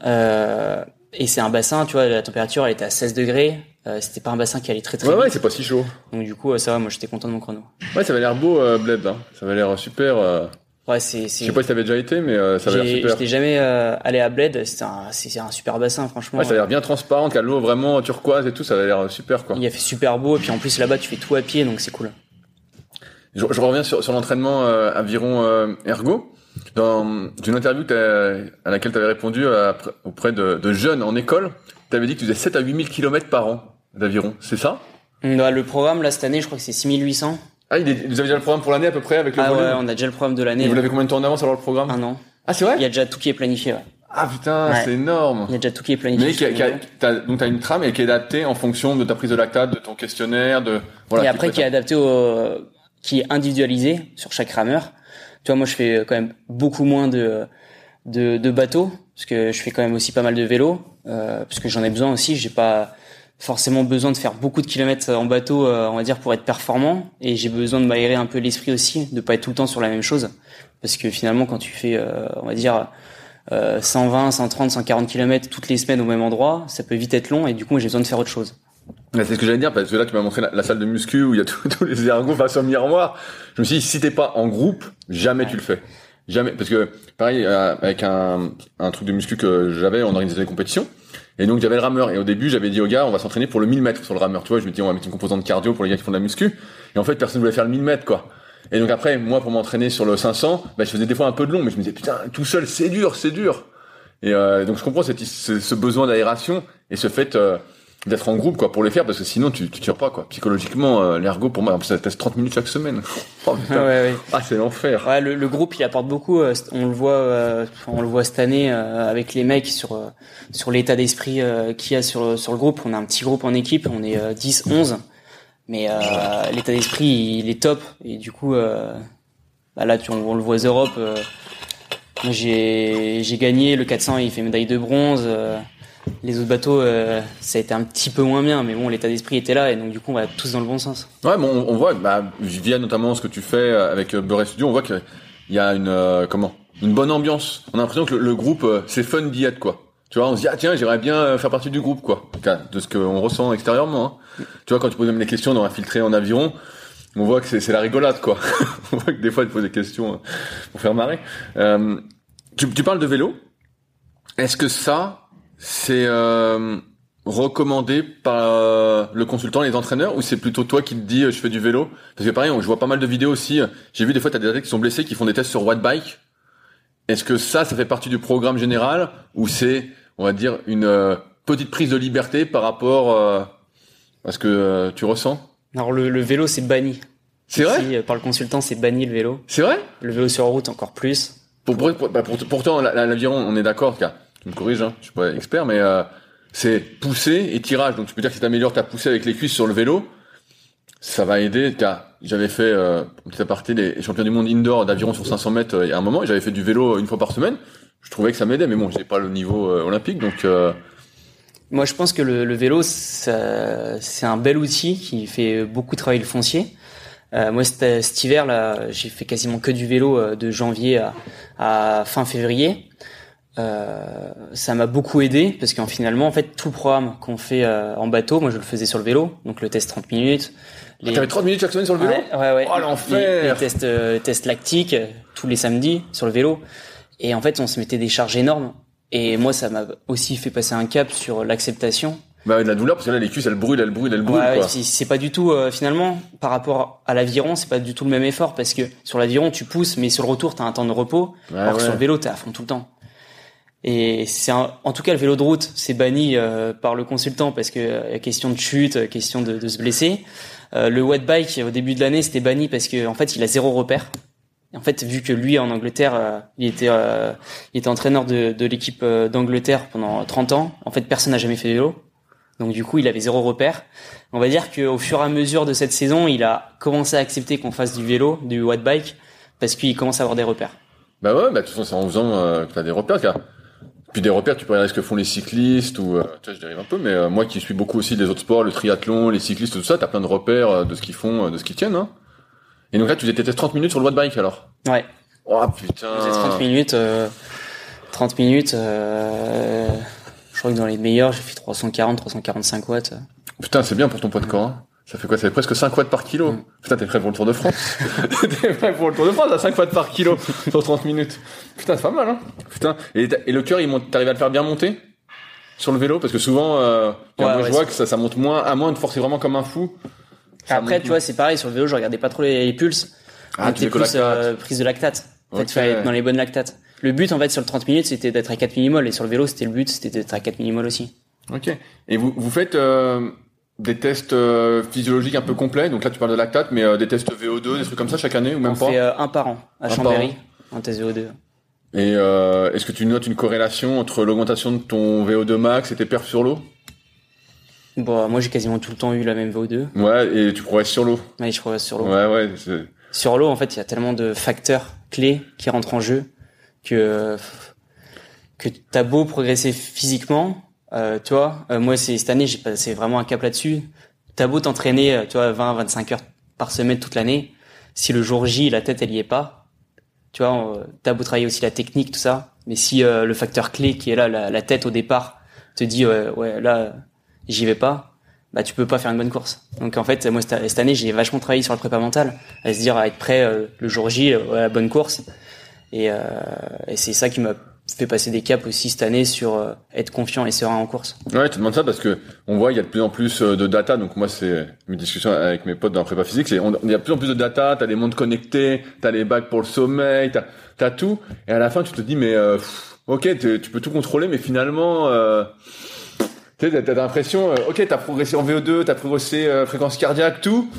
Euh, et c'est un bassin, tu vois, la température elle était à 16 degrés. Euh, c'était pas un bassin qui allait très très Ouais, vite. ouais, c'est pas si chaud. Donc du coup, ça va, moi j'étais content de mon chrono. Ouais, ça avait l'air beau, euh, Bled, là. Ça avait l'air super. euh, Ouais, c'est Je sais pas si t'avais déjà été, mais ça avait l'air super. j'étais jamais allé à Bled, c'est un c'est un super bassin franchement. Ouais, ça a l'air bien transparent, a l'eau vraiment turquoise et tout, ça avait l'air super, quoi. Il a fait super beau et puis en plus là-bas tu fais tout à pied donc c'est cool. Je, je reviens sur, sur l'entraînement euh, aviron euh, ergo. Dans une interview à laquelle tu avais répondu euh, auprès de, de jeunes en école, tu avais dit que tu faisais 7 à 8 000 km par an d'aviron, c'est ça? Bah, le programme là cette année, je crois que c'est 6800. Ah, il est, vous avez déjà le programme pour l'année à peu près avec le Ah volume? ouais, on a déjà le programme de l'année. vous l'avez combien de temps en avance alors le programme? Un an. Ah, c'est vrai? Il y a déjà tout qui est planifié. Ouais. Ah putain, Ouais. c'est énorme Il y a déjà tout qui est planifié. Mais qui a- qui a- t'as- donc t'as une trame et qui est adaptée en fonction de ta prise de lactate, de ton questionnaire, de voilà. et après qui est est adapté au, qui est individualisé sur chaque rameur. Tu vois, moi je fais quand même beaucoup moins de de, de bateaux parce que je fais quand même aussi pas mal de vélo euh, parce que j'en ai besoin aussi. J'ai pas forcément besoin de faire beaucoup de kilomètres en bateau, euh, on va dire, pour être performant. Et j'ai besoin de m'aérer un peu l'esprit aussi, de pas être tout le temps sur la même chose. Parce que finalement, quand tu fais, euh, on va dire, euh, 120, 130, 140 kilomètres toutes les semaines au même endroit, ça peut vite être long. Et du coup, j'ai besoin de faire autre chose. C'est ce que j'allais dire parce que là tu m'as montré la, salle de muscu où il y a tous les ergots face au miroir. Je me suis dit si t'es pas en groupe, jamais tu le fais. Jamais parce que pareil euh, avec un, un truc de muscu que j'avais, on organisait des compétitions et donc j'avais le rameur et au début j'avais dit aux gars on va s'entraîner pour le 1000 mètres sur le rameur. Tu vois, je me dis on va mettre une composante cardio pour les gars qui font de la muscu et en fait personne voulait faire le 1000 mètres quoi. Et donc après moi pour m'entraîner sur le 500, bah, je faisais des fois un peu de long mais je me disais putain tout seul c'est dur c'est dur. Et euh, donc je comprends ce besoin d'aération et ce fait euh, d'être en groupe quoi pour les faire parce que sinon tu tu tires pas quoi psychologiquement euh, l'ergo pour moi ça teste 30 minutes chaque semaine oh, putain. ouais, ouais. ah c'est l'enfer Ouais, le, le groupe il apporte beaucoup. euh, On le voit, euh, on le voit cette année euh, avec les mecs sur euh, sur l'état d'esprit euh, qu'il y a sur sur le groupe. On a un petit groupe en équipe, on est euh, 10, 11, mais euh, l'état d'esprit il est top et du coup euh, bah là tu on, on le voit aux Europe. euh, moi, j'ai j'ai gagné le 400, il fait médaille de bronze. Les autres bateaux, euh, ça a été un petit peu moins bien, mais bon, l'état d'esprit était là et donc du coup on va tous dans le bon sens. ouais bon on, voit bah via notamment ce que tu fais euh, avec Beurre Studio on voit que il y a une euh, comment une bonne ambiance. On a l'impression que le, groupe c'est fun d'y être quoi. Tu vois on se dit ah tiens j'aimerais bien faire partie du groupe quoi. De ce qu'on ressent extérieurement hein. tu vois quand tu poses même les questions dans infiltré en aviron on voit que c'est la rigolade quoi. On voit que des fois tu poses des questions pour faire marrer. Tu parles de vélo. Est-ce que ça c'est euh, recommandé par euh, le consultant, les entraîneurs, ou c'est plutôt toi qui te dis euh, je fais du vélo? Parce que pareil, je vois pas mal de vidéos aussi. euh, J'ai vu des fois t'as des athlètes qui sont blessés, qui font des tests sur watt bike. Est-ce que ça, ça fait partie du programme général, ou c'est, on va dire, une euh, petite prise de liberté par rapport euh, à ce que tu ressens? Alors le, le vélo c'est banni. C'est vrai? Par le consultant c'est banni le vélo. C'est vrai? Le vélo sur route encore plus. pour, pour, pour- bah, pour- pourtant, la- la- l'aviron, on est d'accord, tu me corriges, hein, je suis pas expert, mais euh, c'est poussée et tirage. Donc tu peux dire que si t'améliores ta poussée avec les cuisses sur le vélo, ça va aider. J'avais fait, euh, un petit aparté, les champions du monde indoor d'aviron sur 500 mètres euh, il y a un moment, et j'avais fait du vélo une fois par semaine. Je trouvais que ça m'aidait, mais bon, j'ai pas le niveau euh, olympique, donc euh, Moi je pense que le, le vélo c'est un bel outil qui fait beaucoup travailler le foncier. Euh, moi cet, hiver j'ai fait quasiment que du vélo euh, de janvier à, à fin février. Euh, ça m'a beaucoup aidé parce qu'en finalement en fait tout le programme qu'on fait euh, en bateau, moi je le faisais sur le vélo, donc le test 30 minutes. Ah, t'avais 30 minutes chaque semaine sur le vélo? Ouais, ouais, ouais. Oh, l'enfer Les, les tests, euh, tests lactiques euh, tous les samedis sur le vélo. Et en fait, on se mettait des charges énormes. Et moi, ça m'a aussi fait passer un cap sur l'acceptation. Bah, de la douleur, parce que là, les cuisses, elles brûlent, elles brûlent, elles brûlent, Ouais, quoi. c'est- c'est pas du tout euh, finalement par rapport à l'aviron, c'est pas du tout le même effort parce que sur l'aviron tu pousses, mais sur le retour t'as un temps de repos. Ouais, alors que ouais. sur le vélo t'es à fond tout le temps. Et c'est en tout cas le vélo de route, c'est banni euh, par le consultant parce que euh, question de chute, euh, question de, de se blesser. Euh, le wet bike au début de l'année c'était banni parce que en fait il a zéro repère. Et en fait vu que lui en Angleterre euh, il était euh, il était entraîneur de, de l'équipe d'Angleterre pendant 30 ans. En fait personne n'a jamais fait de vélo. Donc du coup, il avait zéro repère. On va dire qu'au fur et à mesure de cette saison, il a commencé à accepter qu'on fasse du vélo, du watt bike, parce qu'il commence à avoir des repères. Bah ouais, bah de toute façon, c'est en faisant que t'as des repères, car puis des repères, tu peux regarder ce que font les cyclistes ou euh, tu vois, je dérive un peu, mais euh, moi qui suis beaucoup aussi des autres sports, le triathlon, les cyclistes, tout ça, t'as plein de repères euh, de ce qu'ils font, de ce qu'ils tiennent. Hein. Et donc là, tu détestes 30 minutes sur le watt bike alors. Ouais, Oh putain. j'ai 30 minutes, euh, 30 minutes. Euh, je crois que dans les meilleurs, j'ai fait 340, 345 watts. Putain, c'est bien pour ton poids de corps. Hein. Ça fait quoi? Ça fait presque 5 watts par kilo. Mm. Putain, t'es prêt pour le Tour de France? T'es prêt pour le Tour de France à 5 watts par kilo sur 30 minutes. Putain, c'est pas mal, hein Putain. Et, et le cœur, il monte, t'arrives à le faire bien monter? Sur le vélo? Parce que souvent, euh, moi, je vois que ça, ça monte moins, à moins de forcer vraiment comme un fou. Après, tu vois, c'est pareil, sur le vélo, je regardais pas trop les, pulses. Ah, tu plus euh, prise de lactate. En fait, okay. dans les bonnes lactates. Le but, en fait, sur le 30 minutes, c'était d'être à 4 millimoles. Et sur le vélo, c'était le but, c'était d'être à 4 millimoles aussi. Ok. Et vous, vous faites euh, des tests euh, physiologiques un peu complets. Donc là, tu parles de lactate, mais euh, des tests VO2, des trucs comme ça chaque année ou même pas On fait un par an à Chambéry, un test VO2. Et est-ce que tu notes une corrélation entre l'augmentation de ton VO2 max et tes perfs sur l'eau? Bon, moi j'ai quasiment tout le temps eu la même VO2. Ouais, et tu progresses sur l'eau? Ouais, je progresse sur l'eau. Ouais, ouais. Sur l'eau, en fait, il y a tellement de facteurs clés qui rentrent en jeu que que t'as beau progresser physiquement, euh, tu vois. Euh, moi, cette année, j'ai passé vraiment un cap là-dessus. T'as beau t'entraîner, euh, tu vois, 20, 25 heures par semaine toute l'année, si le jour J la tête elle y est pas, tu vois, euh, t'as beau travailler aussi la technique, tout ça, mais si le facteur clé qui est là, la, tête au départ, te dit ouais, là j'y vais pas, bah tu peux pas faire une bonne course. Donc en fait, moi cette année, j'ai vachement travaillé sur le prépa mental, à se dire à être prêt euh, le jour J euh, à la bonne course. Et, euh, et c'est ça qui m'a fait passer des caps aussi cette année sur euh, être confiant et serein en course. Ouais, tu demandes ça parce que on voit il y a de plus en plus de data. Donc moi c'est mes discussions avec mes potes dans la prépa physique, c'est il y a de plus en plus de data. T'as des montres connectées, t'as les bacs pour le sommeil, t'as as tout. Et à la fin tu te dis mais ok tu peux tout contrôler, mais finalement tu sais, t'as l'impression, euh, ok, t'as progressé en VO2, t'as progressé euh, fréquence cardiaque, tout,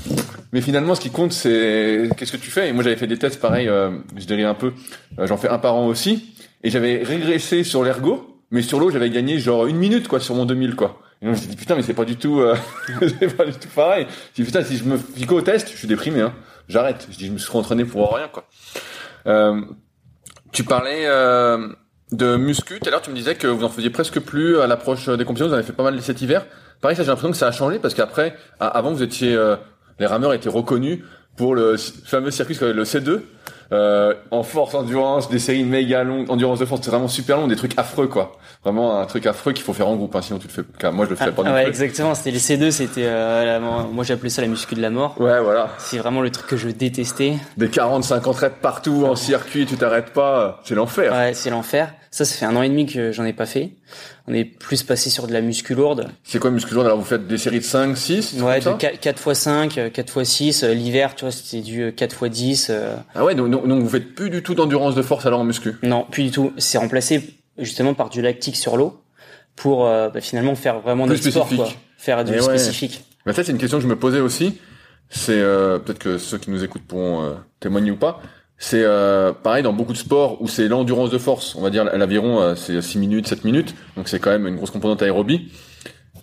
mais finalement, ce qui compte, c'est qu'est-ce que tu fais? Et moi, j'avais fait des tests pareil, euh, je dérive un peu, euh, j'en fais un par an aussi, et j'avais régressé sur l'ergo, mais sur l'eau, j'avais gagné genre une minute, quoi, sur mon 2000, quoi. Et donc, je me dit, putain, mais c'est pas du tout, c'est pas du tout pareil. Je dis, putain, si je me fico au test, je suis déprimé, hein. J'arrête. Je dis, je me suis entraîné pour rien, quoi. tu parlais, de muscu, tout à l'heure tu me disais que vous en faisiez presque plus à l'approche des compétitions, vous en avez fait pas mal cet hiver. Pareil, ça j'ai l'impression que ça a changé parce qu'après, avant vous étiez, euh, les rameurs étaient reconnus pour le fameux circuit, le C2, euh, en force endurance, des séries méga longues, endurance de force, c'est vraiment super long, des trucs affreux quoi. Vraiment un truc affreux qu'il faut faire en groupe, hein, sinon tu le fais. Moi je le fais pas. Ah, ouais, exactement. C'était les C2, c'était euh, moi j'appelais ça la muscu de la mort. Ouais, voilà. C'est vraiment le truc que je détestais. Des 40, 50 reps partout en circuit, tu t'arrêtes pas, c'est l'enfer. Ouais, c'est l'enfer. Ça, ça fait un an et demi que j'en ai pas fait. On est plus passé sur de la muscu lourde. C'est quoi muscu lourde? Alors vous faites des séries de 5, 6 Ouais, de 4, x 5, 4 x 6. L'hiver, tu vois, c'était du 4 x 10. Ah ouais, donc, donc, vous faites plus du tout d'endurance de force alors en muscu? Non, plus du tout. C'est remplacé justement par du lactique sur l'eau pour euh, bah, finalement faire vraiment du sport, quoi. Faire du spécifique. Mais en fait, c'est une question que je me posais aussi. C'est euh, peut-être que ceux qui nous écoutent pourront euh, témoigner ou pas c'est euh, pareil dans beaucoup de sports où c'est l'endurance de force. On va dire l'aviron, euh, c'est 6 minutes, 7 minutes, donc c'est quand même une grosse composante aérobie.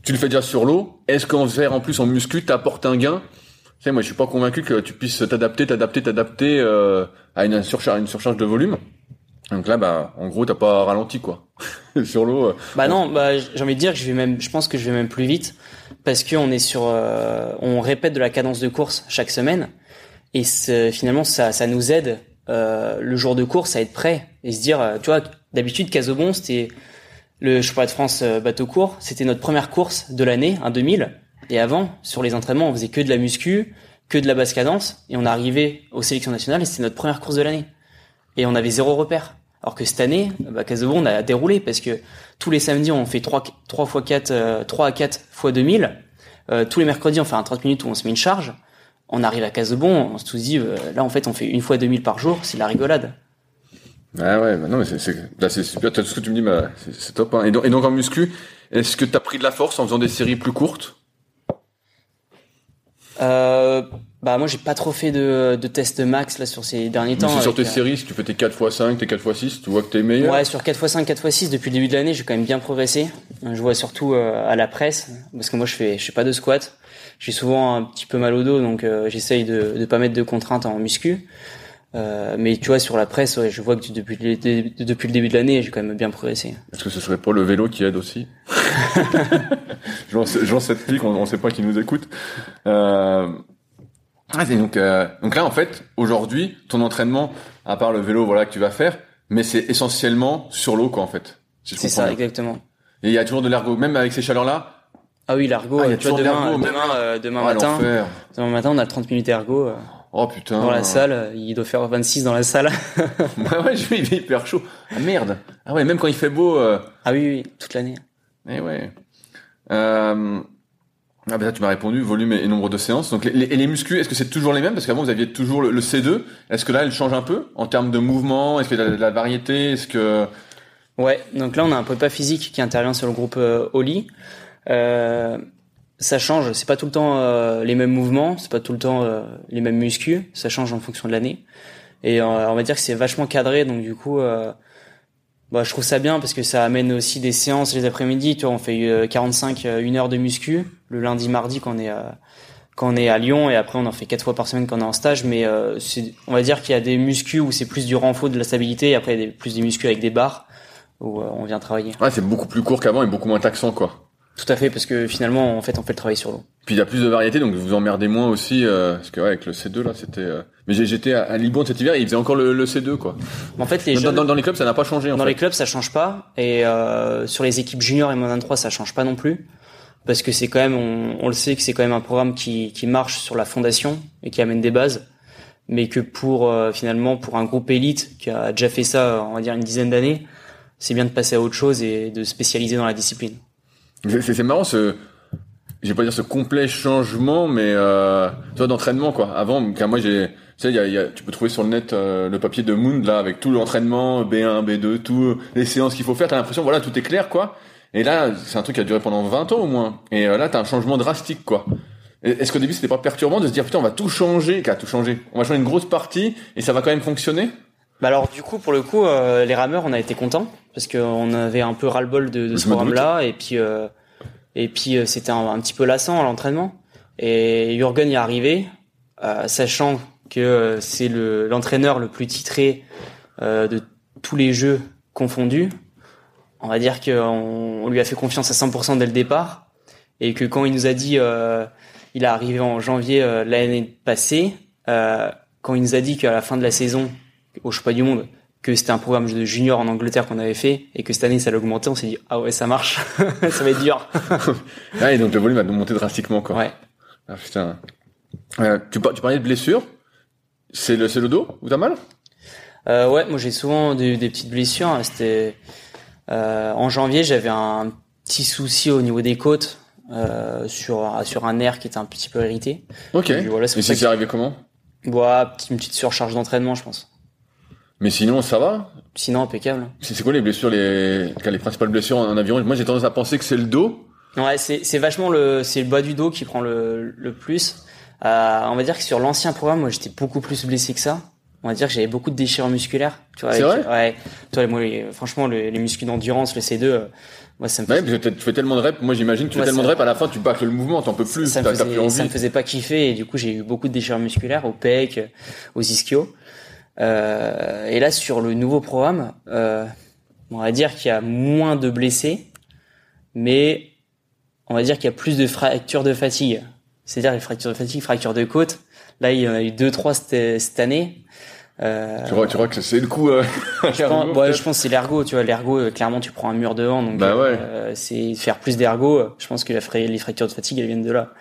Tu le fais déjà sur l'eau. Est-ce qu'en faire en plus en muscu t'apporte un gain? Tu sais, moi je suis pas convaincu que tu puisses t'adapter, t'adapter, t'adapter euh, à une surcharge, une surcharge de volume. Donc là, bah, en gros, t'as pas ralenti quoi. sur l'eau. Euh, bah non, bah j'ai envie de dire que je vais même, je pense que je vais même plus vite parce qu'on est sur, on répète de la cadence de course chaque semaine. Et finalement, ça, ça nous aide euh, le jour de course à être prêt et se dire, euh, tu vois, d'habitude, Casobon, c'était le championnat de France euh, bateau court, c'était notre première course de l'année, un 2000. Et avant, sur les entraînements, on faisait que de la muscu, que de la basse cadence, et on arrivait aux sélections nationales et c'était notre première course de l'année. Et on avait zéro repère. Alors que cette année, bah, Casobon, on a déroulé parce que tous les samedis, on fait 3, 3 fois 4, 3 à 4 fois 2000. tous les mercredis, on fait un 30 minutes où on se met une charge on arrive à Casebon, on se dit, euh, là en fait on fait une fois 2000 par jour, c'est la rigolade. Ah ouais, bah non mais c'est c'est super, tout ce que tu me dis, bah, c'est top. Hein. Et, donc, et donc en muscu, est-ce que tu as pris de la force en faisant des séries plus courtes? Euh, bah moi j'ai pas trop fait de, de tests max là sur ces derniers temps. sur tes euh, séries, si tu fais tes 4x5, tes 4x6, tu vois que t'es meilleur? Ouais, sur 4x5, 4x6, depuis le début de l'année, j'ai quand même bien progressé. Je vois surtout à la presse, parce que moi je fais je fais pas de squat j'ai souvent un petit peu mal au dos, donc euh, j'essaye de ne pas mettre de contraintes en muscu. Euh, mais tu vois, sur la presse, ouais, je vois que depuis, depuis le début de l'année, j'ai quand même bien progressé. Est-ce que ce serait pas le vélo qui aide aussi Je lance cette pique, on ne sait pas qui nous écoute. Euh... Ah, donc, euh, donc là, en fait, aujourd'hui, ton entraînement, à part le vélo, voilà, que tu vas faire, mais c'est essentiellement sur l'eau, quoi, en fait. c'est ça, exactement. Et il y a toujours de l'ergo, même avec ces chaleurs-là. Ah oui, l'ergo. Ah, il y a tu vois, demain, euh, demain Ah, matin, l'enfer. demain matin, on a 30 minutes ergo euh, Oh putain. dans la salle. Il doit faire 26 dans la salle. ouais, ouais, je- il est hyper chaud. Ah merde. Ah ouais, même quand il fait beau. Euh... ah oui, oui, toute l'année. Eh ouais. Euh... Ah bah tu m'as répondu, volume et et nombre de séances. Donc les, les- et les muscles, est-ce que c'est toujours les mêmes? Parce qu'avant vous aviez toujours le, le C2. Est-ce que là, elle change un peu en termes de mouvement? Est-ce qu'il y a de la, de la variété? Est-ce que Ouais, donc là on a un prépa physique qui intervient sur le groupe euh, Oli. Euh, ça change, c'est pas tout le temps euh, les mêmes mouvements, c'est pas tout le temps euh, les mêmes muscles, ça change en fonction de l'année. Et euh, on va dire que c'est vachement cadré, donc du coup, euh, bah, je trouve ça bien parce que ça amène aussi des séances les après-midi. Tu vois, on fait euh, 45, euh, une heure de muscu le lundi, mardi quand on est à, quand on est à Lyon, et après on en fait quatre fois par semaine quand on est en stage. Mais on va dire qu'il y a des muscles où c'est plus du renfort, de la stabilité, et après il y a plus des muscles avec des barres où on vient travailler. ouais, c'est beaucoup plus court qu'avant et beaucoup moins taxant quoi. Tout à fait, parce que finalement, en fait, on fait le travail sur l'eau. Puis il y a plus de variété, donc vous vous emmerdez moins aussi. Euh... Parce que ouais, avec le C2 là, c'était. euh, Mais j'étais à, à Libourne cet hiver, et ils faisaient encore le, le C2 quoi. En fait, les Dans, jeunes, dans- dans les clubs, ça n'a pas changé en dans fait. les clubs, ça change pas, et euh, sur les équipes juniors et moins 23, ça change pas non plus, parce que c'est quand même, on, on le sait que c'est quand même un programme qui, qui marche sur la fondation et qui amène des bases, mais que pour euh, finalement pour un groupe élite qui a déjà fait ça, on va dire une dizaine d'années, c'est bien de passer à autre chose et de spécialiser dans la discipline. C'est- marrant ce, je vais pas dire ce complet changement, mais euh, tu vois d'entraînement quoi. Avant, car moi j'ai, tu sais, y a, y a- tu peux trouver sur le net euh, le papier de Moon là avec tout l'entraînement B1, B2, tout les séances qu'il faut faire. T'as l'impression voilà tout est clair quoi. Et là, c'est un truc qui a duré pendant 20 ans au moins. Et euh, là, t'as un changement drastique quoi. Est-ce qu'au début c'était pas perturbant de se dire putain on va tout changer, qu'à tout changer, on va changer une grosse partie et ça va quand même fonctionner? Bah alors du coup pour le coup euh, les rameurs on a été contents parce qu'on avait un peu ras-le-bol de, de ce me programme là et puis euh, et puis euh, c'était un, un petit peu lassant à l'entraînement. Et Jürgen y est arrivé euh, sachant que euh, c'est le l'entraîneur le plus titré euh, de tous les jeux confondus. On va dire qu'on on lui a fait confiance à 100% dès le départ et que quand il nous a dit euh, il est arrivé en janvier l'année passée euh, quand il nous a dit qu'à la fin de la saison au championnat du monde que c'était un programme de junior en Angleterre qu'on avait fait et que cette année ça allait augmenter, on s'est dit ah ouais ça marche, ça va être dur. Ah, et donc le volume a monté drastiquement quoi. Ouais. Ah putain. Euh, tu, par- tu parlais de blessures. C'est le, c'est le dos ou t'as mal? Euh, ouais, moi j'ai souvent des, des petites blessures. hein. C'était euh, en janvier j'avais un petit souci au niveau des côtes sur sur un nerf qui était un petit peu irrité. Ok. Et voilà, c'est Et arrivé comment? Voilà, une petite surcharge d'entraînement je pense. Mais sinon, ça va Sinon impeccable. C'est quoi les blessures, les, les principales blessures en, en aviron Moi, j'ai tendance à penser que c'est le dos. Ouais, c'est c'est vachement le c'est le bas du dos qui prend le le plus. Euh, on va dire que sur l'ancien programme, moi j'étais beaucoup plus blessé que ça. On va dire que j'avais beaucoup de déchirures musculaires. Tu vois, C'est vrai? Ouais. Toi, moi, les- franchement, les, les muscles d'endurance, le C2, euh, moi ça me Ouais, faisait, parce que t'as- tu fais tellement de reps. Moi, j'imagine, tu Ouais, fais tellement de reps, à la fin, tu bâcles le mouvement, t'en peux plus, ça, me plus ça me faisait pas kiffer et du coup j'ai eu beaucoup de déchirures musculaires au pec, aux ischios. Euh, et là sur le nouveau programme, euh, on va dire qu'il y a moins de blessés, mais on va dire qu'il y a plus de fractures de fatigue. C'est-à-dire les fractures de fatigue, fractures de côte. Là il y en a eu deux trois cette, cette année. Euh, Tu vois, tu vois que c'est le coup. Euh... je pense, ouais, je pense que c'est l'ergo, tu vois, l'ergo, euh, clairement, tu prends un mur devant, donc Bah ouais. euh, c'est faire plus d'ergo. euh, Je pense que la fra- les fractures de fatigue, elles viennent de là.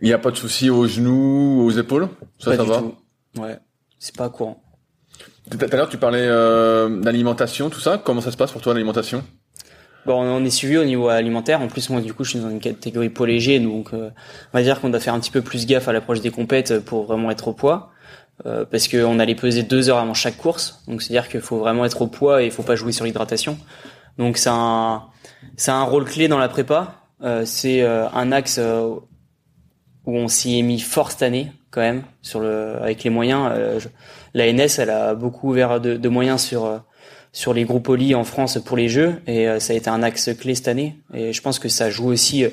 Il y a pas de souci aux genoux, aux épaules? Ça, Pas ça va? tout. Ouais, c'est pas courant. Tout à l'heure, tu parlais euh, d'alimentation, tout ça. Comment ça se passe pour toi l'alimentation? Bon, on est suivi au niveau alimentaire. En plus, moi, du coup, je suis dans une catégorie poids léger, donc euh, on va dire qu'on doit faire un petit peu plus gaffe à l'approche des compètes pour vraiment être au poids, euh, parce qu'on allait peser deux heures avant chaque course. Donc, c'est-à-dire qu'il faut vraiment être au poids et il faut pas jouer sur l'hydratation. Donc, c'est un, c'est un rôle clé dans la prépa. Euh, c'est euh, un axe euh, où on s'y est mis fort cette année, quand même, sur le, avec les moyens. La NS, elle a beaucoup ouvert de, moyens sur euh, sur les groupes Oli en France pour les jeux et euh, ça a été un axe clé cette année. Et je pense que ça joue aussi euh,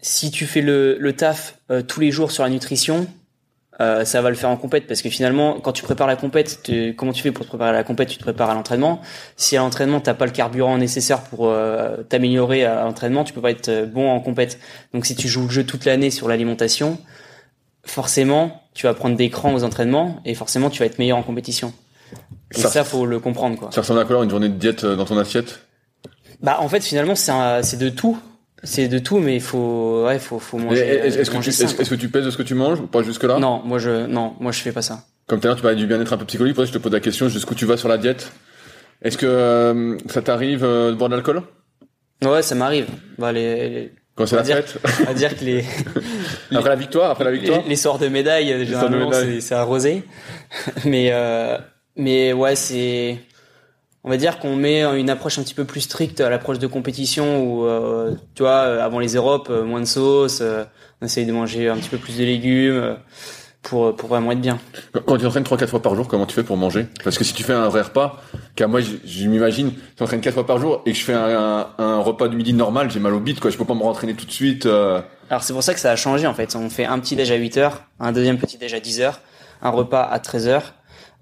si tu fais le, le taf tous les jours sur la nutrition ça va le faire en compète parce que finalement quand tu prépares la compète comment tu fais pour te préparer à la compète? Tu te prépares à l'entraînement. Si à l'entraînement t'as pas le carburant nécessaire pour t'améliorer à l'entraînement tu peux pas être bon en compète. Donc si tu joues le jeu toute l'année sur l'alimentation forcément tu vas prendre des crans aux entraînements et forcément tu vas être meilleur en compétition et Ça- ça, faut le comprendre quoi Ça ressemble à quoi alors, une journée de diète euh, dans ton assiette? Bah en fait finalement c'est c'est de tout. C'est de tout, mais il faut, ouais, faut, faut manger. Est-ce que, tu, est-ce que tu pèses de ce que tu manges ou pas jusque là Non, moi je, non, moi je fais pas ça. Comme tout à l'heure, tu parlais du bien-être un peu psychologique. Pour ça, je te pose la question jusqu'où tu vas sur la diète? Est-ce que euh, ça t'arrive euh, de boire de l'alcool? Ouais, ça m'arrive. Bah, les, Quand c'est la fête. On va dire que les... après la victoire, après la victoire. Les, sorts de médailles, généralement, c'est arrosé. mais, euh, mais ouais, c'est... On va dire qu'on met une approche un petit peu plus stricte à l'approche de compétition où, euh, tu vois, avant les Europes, moins de sauce, on essaye de manger un petit peu plus de légumes pour pour vraiment être bien. Quand tu entraînes trois quatre fois par jour, comment tu fais pour manger? Parce que si tu fais un vrai repas, car moi je, m'imagine, tu entraînes quatre fois par jour et que je fais un, un, repas de midi normal, j'ai mal au bit quoi, je peux pas me rentraîner tout de suite. Euh... Alors c'est pour ça que ça a changé en fait. On fait un petit déj à 8 heures, un deuxième petit déj à 10 heures, un repas à 13 heures,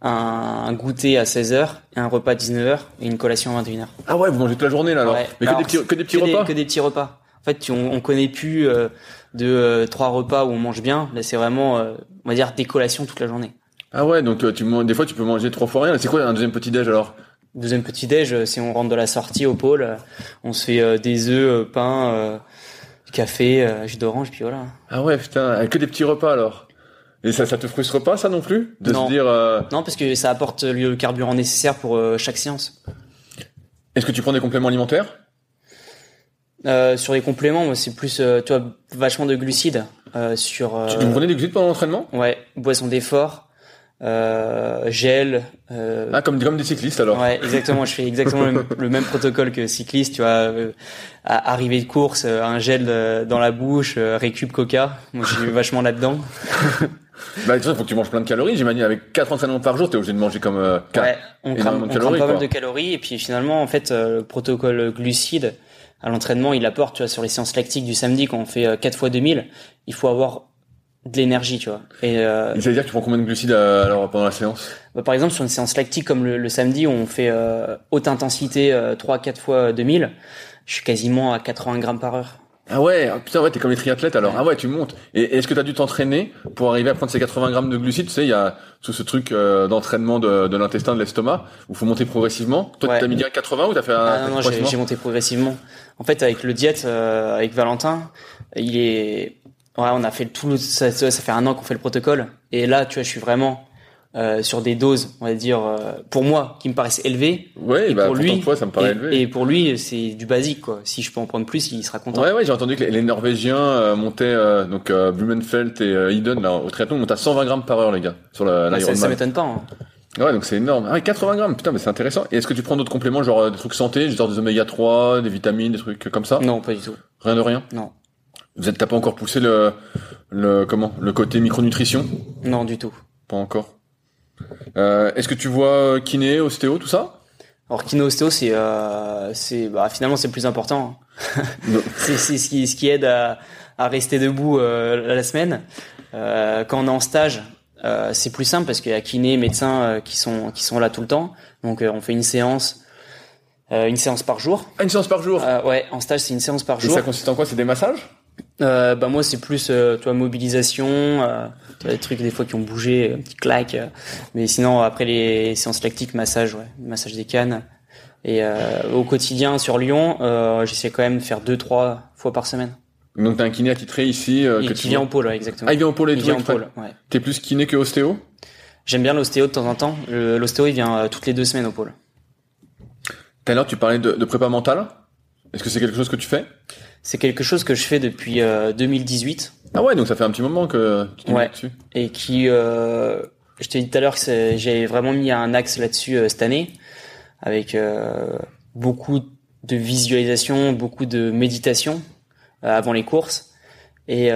un, goûter à 16 heures et un repas à 19 heures et une collation à 21 heures. Ah ouais, vous mangez toute la journée là alors. Mais que, des petits, que des petits repas? que des petits repas. En fait, on, on connaît plus euh, de euh, trois repas où on mange bien. Là, c'est vraiment, euh, on va dire, des collations toute la journée. Ah ouais, donc tu des fois tu peux manger trois fois rien. C'est quoi un deuxième petit déj alors? Deuxième petit déj, si on rentre de la sortie au pôle, on se fait des œufs, pain, café, jus d'orange, puis voilà. Ah ouais, putain, que des petits repas alors. Et ça, ça te frustre pas ça non plus? De non. se dire Non, parce que ça apporte le carburant nécessaire pour chaque séance. Est-ce que tu prends des compléments alimentaires? Euh, sur les compléments, moi, c'est plus, euh, tu vois, vachement de glucides. Euh, sur, euh, tu prenais des glucides pendant l'entraînement? Ouais, boisson d'effort, euh, gel. Euh, ah, comme, comme des cyclistes alors Ouais, exactement. je fais exactement le, même protocole que cycliste, tu vois. À arrivée de course, un gel dans la bouche, récup coca. Moi, je suis vachement là-dedans. bah, il faut que tu manges plein de calories. J'imagine avec 4 entraînements par jour, t'es obligé de manger comme euh, ouais, on crame, on crame pas mal de calories. Et puis finalement, en fait, le protocole glucides, à l'entraînement, il apporte, tu vois, sur les séances lactiques du samedi, quand on fait 4 euh, fois 2000, il faut avoir de l'énergie, tu vois. Et, euh, ça veut dire que tu prends combien de glucides euh, alors pendant la séance? Bah, Par exemple, sur une séance lactique comme le, samedi, où on fait euh, haute intensité euh, 3-4 fois 2000, je suis quasiment à 80 grammes par heure. Ah ouais, ah putain ouais, t'es comme les triathlètes alors. Ah ouais, tu montes. Et est-ce que t'as dû t'entraîner pour arriver à prendre ces 80 grammes de glucides? Tu sais, il y a tout ce truc euh, d'entraînement de, de l'intestin, de l'estomac, où faut monter progressivement. Toi, t'as mis direct 80 ou t'as fait un Ah non, non j'ai monté progressivement. En fait, avec le diète, euh, avec Valentin, il est, ouais, on a fait tout, ça, ça fait un an qu'on fait le protocole. Et là, tu vois, je suis vraiment euh, sur des doses, on va dire, euh, pour moi, qui me paraissent élevées. Ouais, et bah, pour lui, ça me paraît et, élevé. Et pour lui, c'est du basique, quoi. Si je peux en prendre plus, il sera content. Ouais, ouais, j'ai entendu que les, Norvégiens euh, montaient, donc Blumenfeld et Eden, là, au triathlon, montent à 120 grammes par heure, les gars, sur la, ouais, ça, ça m'étonne pas. Hein. Ouais, donc c'est énorme. Ah, 80 grammes, putain, mais c'est intéressant. Et est-ce que tu prends d'autres compléments, genre des trucs santé, genre des oméga 3, des vitamines, des trucs comme ça? Non, pas du tout. Rien de rien? Non. Vous êtes, t'as pas encore poussé le, le, comment, le côté micronutrition? Non, du tout. Pas encore? Euh, Est-ce que tu vois kiné, ostéo, tout ça? Alors kiné, ostéo, c'est, euh, c'est, bah, finalement, c'est le plus important. Hein. c'est, ce qui, ce qui aide à, à rester debout euh, la semaine. Euh, quand on est en stage, euh, c'est plus simple parce qu'il y a kiné, médecins euh, qui sont qui sont là tout le temps. Donc euh, on fait une séance, une séance par jour. Ah, une séance par jour? ouais, en stage c'est une séance par jour. Et ça consiste en quoi? C'est des massages? Euh, bah moi c'est plus euh, toi mobilisation euh, des trucs des fois qui ont bougé un petit claque euh, mais sinon après les séances lactiques massage ouais. Massage des cannes. Et au quotidien sur Lyon j'essaie quand même de faire deux trois fois par semaine. Donc t'as un kiné attitré ici euh, que qui vient au pôle ouais, exactement. Ah il vient au pôle et il vient au pôle ouais. t'es plus kiné que ostéo j'aime bien l'ostéo de temps en temps. L'ostéo il vient toutes les deux semaines au pôle. Tout à l'heure tu parlais de, de prépa mentale. Est-ce que c'est quelque chose que tu fais? C'est quelque chose que je fais depuis 2018. Euh, ah ouais, donc ça fait un petit moment que tu t'es ouais. dessus. Et qui, euh, je t'ai dit tout à l'heure que j'ai vraiment mis un axe là-dessus euh, cette année, avec euh, beaucoup de visualisation, beaucoup de méditation euh, avant les courses, et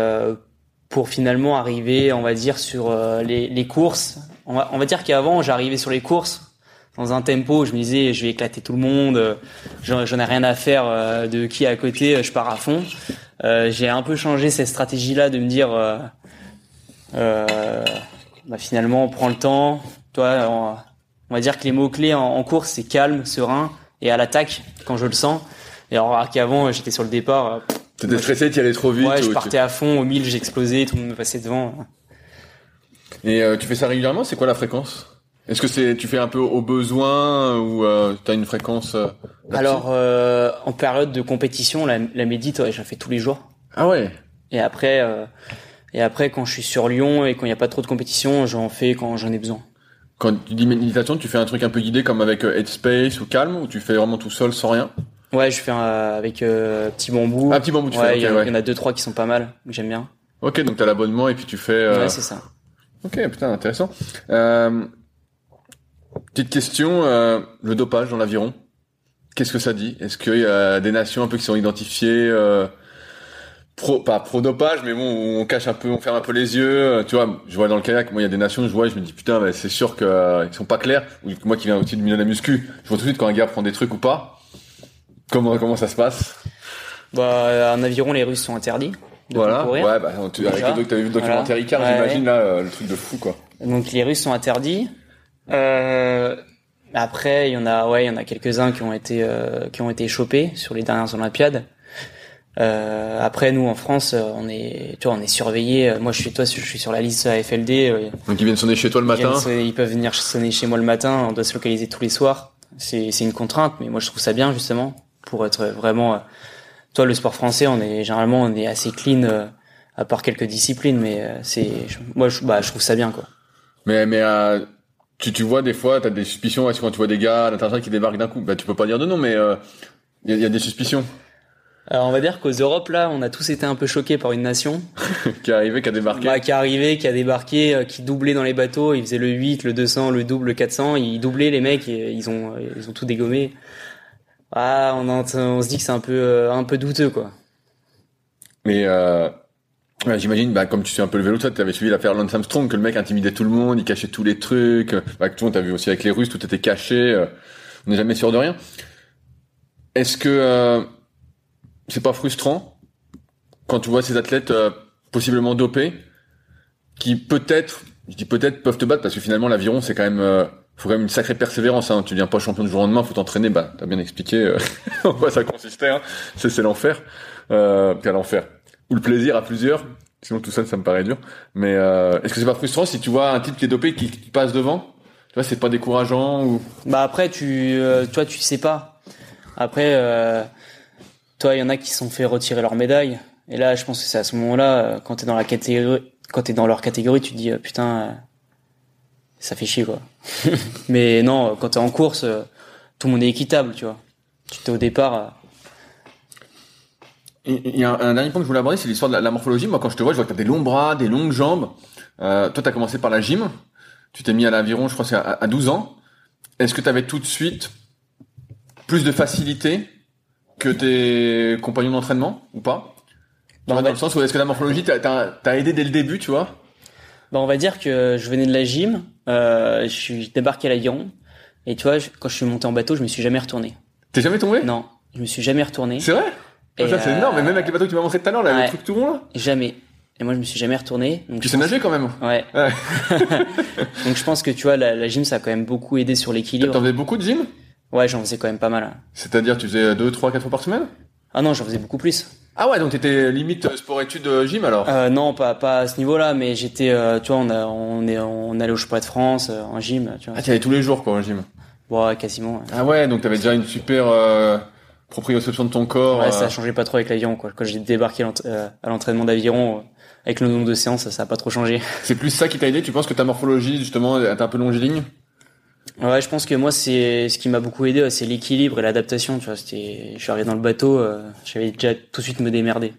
pour finalement arriver, on va dire, sur les, les, courses. On va, on va dire qu'avant, j'arrivais sur les courses dans un tempo je me disais je vais éclater tout le monde euh, j'en ai rien à faire euh, de qui est à côté euh, je pars à fond j'ai un peu changé cette stratégie là de me dire bah, finalement on prend le temps toi on, va dire que les mots clés en, course c'est calme serein et à l'attaque quand je le sens et alors qu'avant j'étais sur le départ T'étais stressé, tu allais trop vite. Ouais, je partais à fond, au mille, j'explosais, tout le monde me passait devant. Et tu fais ça régulièrement C'est quoi la fréquence? Est-ce que c'est tu fais un peu au besoin ou euh, tu as une fréquence euh, Alors, euh, en période de compétition, la, la médite, ouais, j'en fais tous les jours. Ah ouais? Et après, euh, et après, quand je suis sur Lyon et quand il n'y a pas trop de compétition, j'en fais quand j'en ai besoin. Quand tu dis méditation, tu fais un truc un peu guidé comme avec euh, Headspace ou Calm ou tu fais vraiment tout seul sans rien? Ouais, je fais euh, avec euh, petit bambou. Ah, petit bambou, tu ouais, fais, il y, en- ouais. il y en a deux trois qui sont pas mal, que j'aime bien. Ok, donc t'as l'abonnement et puis tu fais. euh, Ouais, c'est ça. Ok, putain, intéressant. Euh, petite question, euh, le dopage dans l'aviron. Qu'est-ce que ça dit? Est-ce qu'il y a des nations un peu qui sont identifiées euh, pro, pas pro dopage, mais bon, on cache un peu, on ferme un peu les yeux. euh, Tu vois, je vois dans le kayak, moi il y a des nations, je vois, je me dis putain, c'est sûr que euh, ils sont pas clairs. Ou moi qui viens aussi du milieu de la muscu, je vois tout de suite quand un gars prend des trucs ou pas. Comment comment ça se passe? Bah, en aviron, les Russes sont interdits. De Voilà. concourir. Ouais, bah tu, avec le doc, vu le documentaire Voilà. Icar, Ouais, j'imagine là, le truc de fou quoi. Donc les Russes sont interdits. Euh, après, il y en a, ouais, il y en a quelques-uns qui ont été euh, qui ont été chopés sur les dernières Olympiades. Euh, après, nous en France, euh, on est, tu vois, on est surveillé. Moi, je suis toi, je suis sur la liste AFLD. euh, Donc ils viennent sonner chez toi le ils, matin. sonner- ils peuvent venir sonner chez moi le matin. On doit se localiser tous les soirs. C'est c'est une contrainte, mais moi je trouve ça bien justement pour être vraiment. euh, toi, le sport français, on est généralement on est assez clean, euh, à part quelques disciplines, mais euh, c'est, moi, je, bah, je trouve ça bien quoi. Mais mais euh, tu tu vois des fois t'as des suspicions est-ce que quand tu vois des gars à l'international qui débarquent d'un coup? Bah tu peux pas dire de non mais euh, il y, a, y a des suspicions Alors on va dire qu'aux Europes là, on a tous été un peu choqués par une nation qui est arrivé qui a débarqué bah, qui est arrivée, qui a débarqué, euh, qui doublait dans les bateaux. Ils faisaient le 8, le 200, le double, le 400. Ils doublaient les mecs et ils ont ils ont tout dégommé. Ah, on, on se dit que c'est un peu euh, un peu douteux quoi. mais euh, ouais, j'imagine bah comme tu suis un peu le vélo toi t'avais suivi l'affaire Lance Armstrong que le mec intimidait tout le monde il cachait tous les trucs euh, bah tu vois, t'as vu aussi avec les Russes tout était caché euh, on n'est jamais sûr de rien est-ce que euh, c'est pas frustrant quand tu vois ces athlètes euh, possiblement dopés qui peut-être, je dis peut-être, peuvent te battre parce que finalement l'aviron c'est quand même, euh, faut quand même une sacrée persévérance. Hein. Tu deviens pas champion du jour au lendemain, faut t'entraîner. Bah, t'as bien expliqué euh, en quoi ça consistait. Hein. C'est, c'est l'enfer, euh, puis à l'enfer ou le plaisir à plusieurs. Sinon tout seul ça me paraît dur. Mais euh, est-ce que c'est pas frustrant si tu vois un type qui est dopé qui, passe devant? Tu vois, c'est pas décourageant ou? Bah après tu euh, toi tu sais pas. Après euh, toi il y en a qui se sont fait retirer leur médaille et là je pense que c'est à ce moment-là quand t'es dans la catégorie quand t'es dans leur catégorie tu te dis putain ça fait chier quoi. Mais non quand t'es en course tout le monde est équitable tu vois. Tu t'es au départ Il y a un, dernier point que je voulais aborder, c'est l'histoire de la, la morphologie. Moi, quand je te vois, je vois que t'as des longs bras, des longues jambes. Euh, toi, t'as commencé par la gym. Tu t'es mis à l'aviron, je crois, c'est à, à 12 ans. Est-ce que t'avais tout de suite plus de facilité que tes compagnons d'entraînement ou pas? Vois, en Dans le sens où est-ce que la morphologie t'a, aidé dès le début, tu vois? Bah, on va dire que je venais de la gym, euh, je suis débarqué à l'aviron, et tu vois, je- quand je suis monté en bateau, je me suis jamais retourné. T'es jamais tombé? Non, je me suis jamais retourné. C'est vrai? Et, Ça, c'est euh, énorme. Mais même avec les bateaux que tu m'as montré tout à l'heure, là, le ouais. truc tout rond, là. Jamais. Et moi, je me suis jamais retourné. Donc Tu sais pense- nager quand même. Ouais. Ouais. Donc je pense que tu vois, la, la gym, ça a quand même beaucoup aidé sur T'en l'équilibre. faisais beaucoup de gym? Ouais, j'en faisais quand même pas mal. hein. C'est-à-dire, tu faisais 2, 3, 4 fois par semaine? Ah non, j'en faisais beaucoup plus. Ah ouais, donc t'étais limite euh, sport-études euh, gym alors? Euh, non, pas pas à ce niveau-là, mais j'étais, euh, tu vois, on a, on est, on allait au championnat de France euh, en gym, tu vois. Ah, t'y allais tous les jours, quoi, au gym. Ouais, quasiment. ouais. Ah ouais, donc t'avais déjà une super euh, proprioception de ton corps. Ouais, euh. ça changeait pas trop avec l'aviron, quoi. Quand j'ai débarqué l'ent- euh, à l'entraînement d'aviron, euh, avec le nombre de séances, ça, ça a pas trop changé. C'est plus ça qui t'a aidé? Tu penses que ta morphologie, justement, est un peu longiligne? Ouais, je pense que moi, c'est ce qui m'a beaucoup aidé, c'est l'équilibre et l'adaptation. Tu vois, c'était, je suis arrivé dans le bateau, euh, j'avais déjà tout de suite me démerder.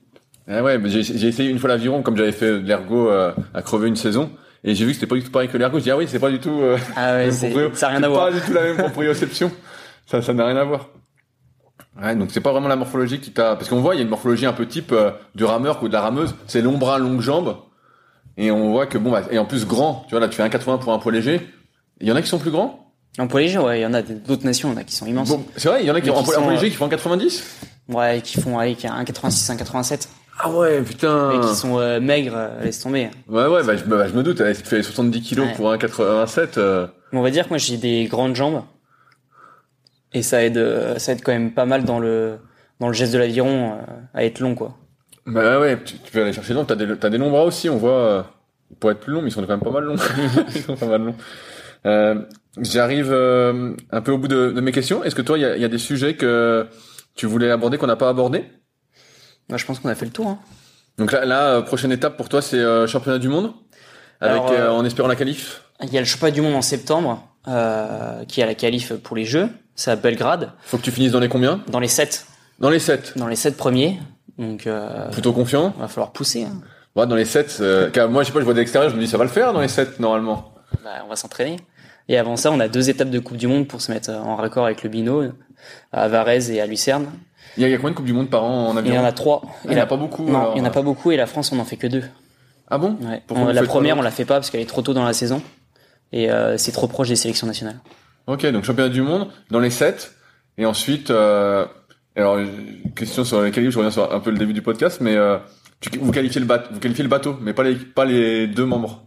Ah ouais, mais j'ai essayé une fois l'aviron, comme j'avais fait de l'ergo euh, à crever une saison. Et j'ai vu que c'était pas du tout pareil que l'ergo. Je dis, ah oui, c'est pas du tout... euh, Ah ouais, ça a rien à voir. pas du tout la même proprioception. ça ça n'a rien à voir. Ouais, donc c'est pas vraiment la morphologie qui t'a... Parce qu'on voit, il y a une morphologie un peu type euh, du rameur ou de la rameuse. C'est long bras, longue jambe. Et on voit que, bon, bah, et en plus grand. Tu vois, là, tu fais un 80 pour un poids léger. Il y en a qui sont plus grands? En poids léger, ouais, il y en a d'autres nations, il y en a qui sont immenses. Bon, c'est vrai, il y en a qui, Mais en qui poids en sont, poids euh, léger qui font un 90 Ouais, qui font avec un 86, un 87. Ah ouais, putain. Et qui sont euh, maigres, euh, laisse tomber. Ouais, ouais, bah, je, me- bah, je me doute, si tu fais 70 kilos Ouais. pour un 87, euh, Mais on va dire que moi, j'ai des grandes jambes. Et ça aide, euh, ça aide quand même pas mal dans le, dans le geste de l'aviron, euh, à être long, quoi. bah ouais, tu, tu peux aller chercher long, t'as des, t'as des longs bras aussi, on voit, euh, pour être plus long, mais ils sont quand même pas mal longs. ils sont pas mal longs. Euh, J'arrive euh, un peu au bout de, de mes questions. Est-ce que toi, il y a, y a, des sujets que tu voulais aborder qu'on n'a pas abordé? Bah, Je pense qu'on a fait le tour. Hein. Donc là, là, prochaine étape pour toi, c'est euh, championnat du monde, avec Alors, en espérant la qualif. Il y a le championnat du monde en septembre, qui est à la qualif pour les Jeux. C'est à Belgrade. Faut que tu finisses dans les combien? Dans les 7. Dans les 7 Dans les 7 premiers. Donc plutôt confiant? Va falloir pousser. Hein. Ouais, dans les 7 moi je sais pas, je vois de l'extérieur, je me dis ça va le faire dans les 7 normalement. Bah, on va s'entraîner. Et avant ça, on a deux étapes de Coupe du Monde pour se mettre en raccord avec le Bino, à Varese et à Lucerne. Il y, a, il y a combien de Coupes du Monde par an en avion Il y en a trois. Ah, il n'y en a pas beaucoup. Non, alors... il n'y en a pas beaucoup et la France, on n'en fait que deux. Ah bon? Ouais. on, La première, on la fait pas parce qu'elle est trop tôt dans la saison et euh, c'est trop proche des sélections nationales. Ok, donc championnat du monde dans les sept et ensuite, euh, alors question sur laquelle je reviens sur un peu le début du podcast, mais euh, tu, vous qualifiez le bateau, vous qualifiez le bateau, mais pas les pas les deux membres.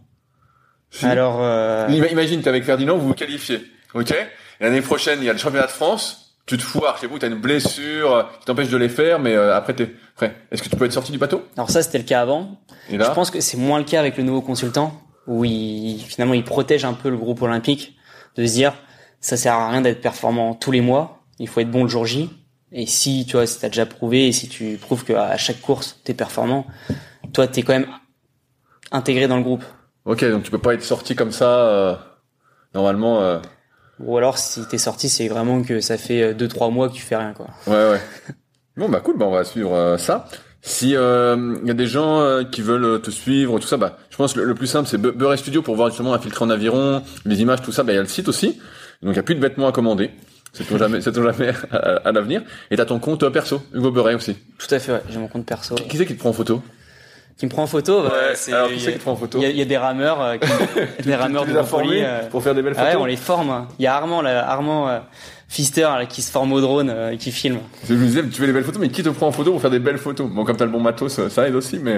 Si. Alors, euh... imagine, t'es avec Ferdinand, vous vous qualifiez, ok? L'année prochaine, il y a le championnat de France, tu te foires, je sais pas, t'as une blessure qui t'empêche de les faire, mais euh, après t'es prêt. Est-ce que tu peux être sorti du bateau? Alors ça, c'était le cas avant. Et là? Je pense que c'est moins le cas avec le nouveau consultant, où il, finalement, il protège un peu le groupe olympique de se dire, ça sert à rien d'être performant tous les mois, il faut être bon le jour J. Et si, tu vois, si t'as déjà prouvé, et si tu prouves qu'à chaque course, t'es performant, toi, t'es quand même intégré dans le groupe. Ok, donc tu peux pas être sorti comme ça, euh, normalement. Euh... Ou alors, si t'es sorti, c'est vraiment que ça fait deux trois mois que tu fais rien, quoi. Ouais, ouais. bon, bah cool, bah on va suivre euh, ça. Si il euh, y a des gens euh, qui veulent te suivre, tout ça, bah je pense que le, le plus simple c'est Beurre Studio pour voir justement infiltrer en aviron, les images, tout ça. Bah il y a le site aussi. Donc il y a plus de vêtements à commander. C'est toujours jamais, c'est toujours jamais à, à l'avenir. Et t'as ton compte perso, Hugo Beuret aussi. Tout à fait, ouais. J'ai mon compte perso. Qui, qui c'est qui te prend en photo qui me prend en photo. Ouais, c'est, alors qui c'est qui te prend en photo Il y, y, a des rameurs, euh, qui, des rameurs de formés euh, pour faire des belles photos. Ouais, on les forme. Il y a Armand, là, Armand euh, Fister là, qui se forme au drone, euh, qui filme. Je me disais, tu fais des belles photos, mais qui te prend en photo pour faire des belles photos? Bon, comme t'as le bon matos, ça aide aussi, mais.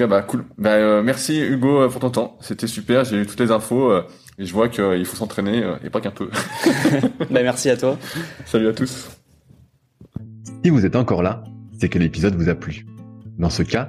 Euh... Bah cool. Bah, euh, merci Hugo pour ton temps. C'était super. J'ai eu toutes les infos euh, et je vois qu'il faut s'entraîner et pas qu'un peu. bah merci à toi. Salut à tous. Si vous êtes encore là, c'est que l'épisode vous a plu. Dans ce cas,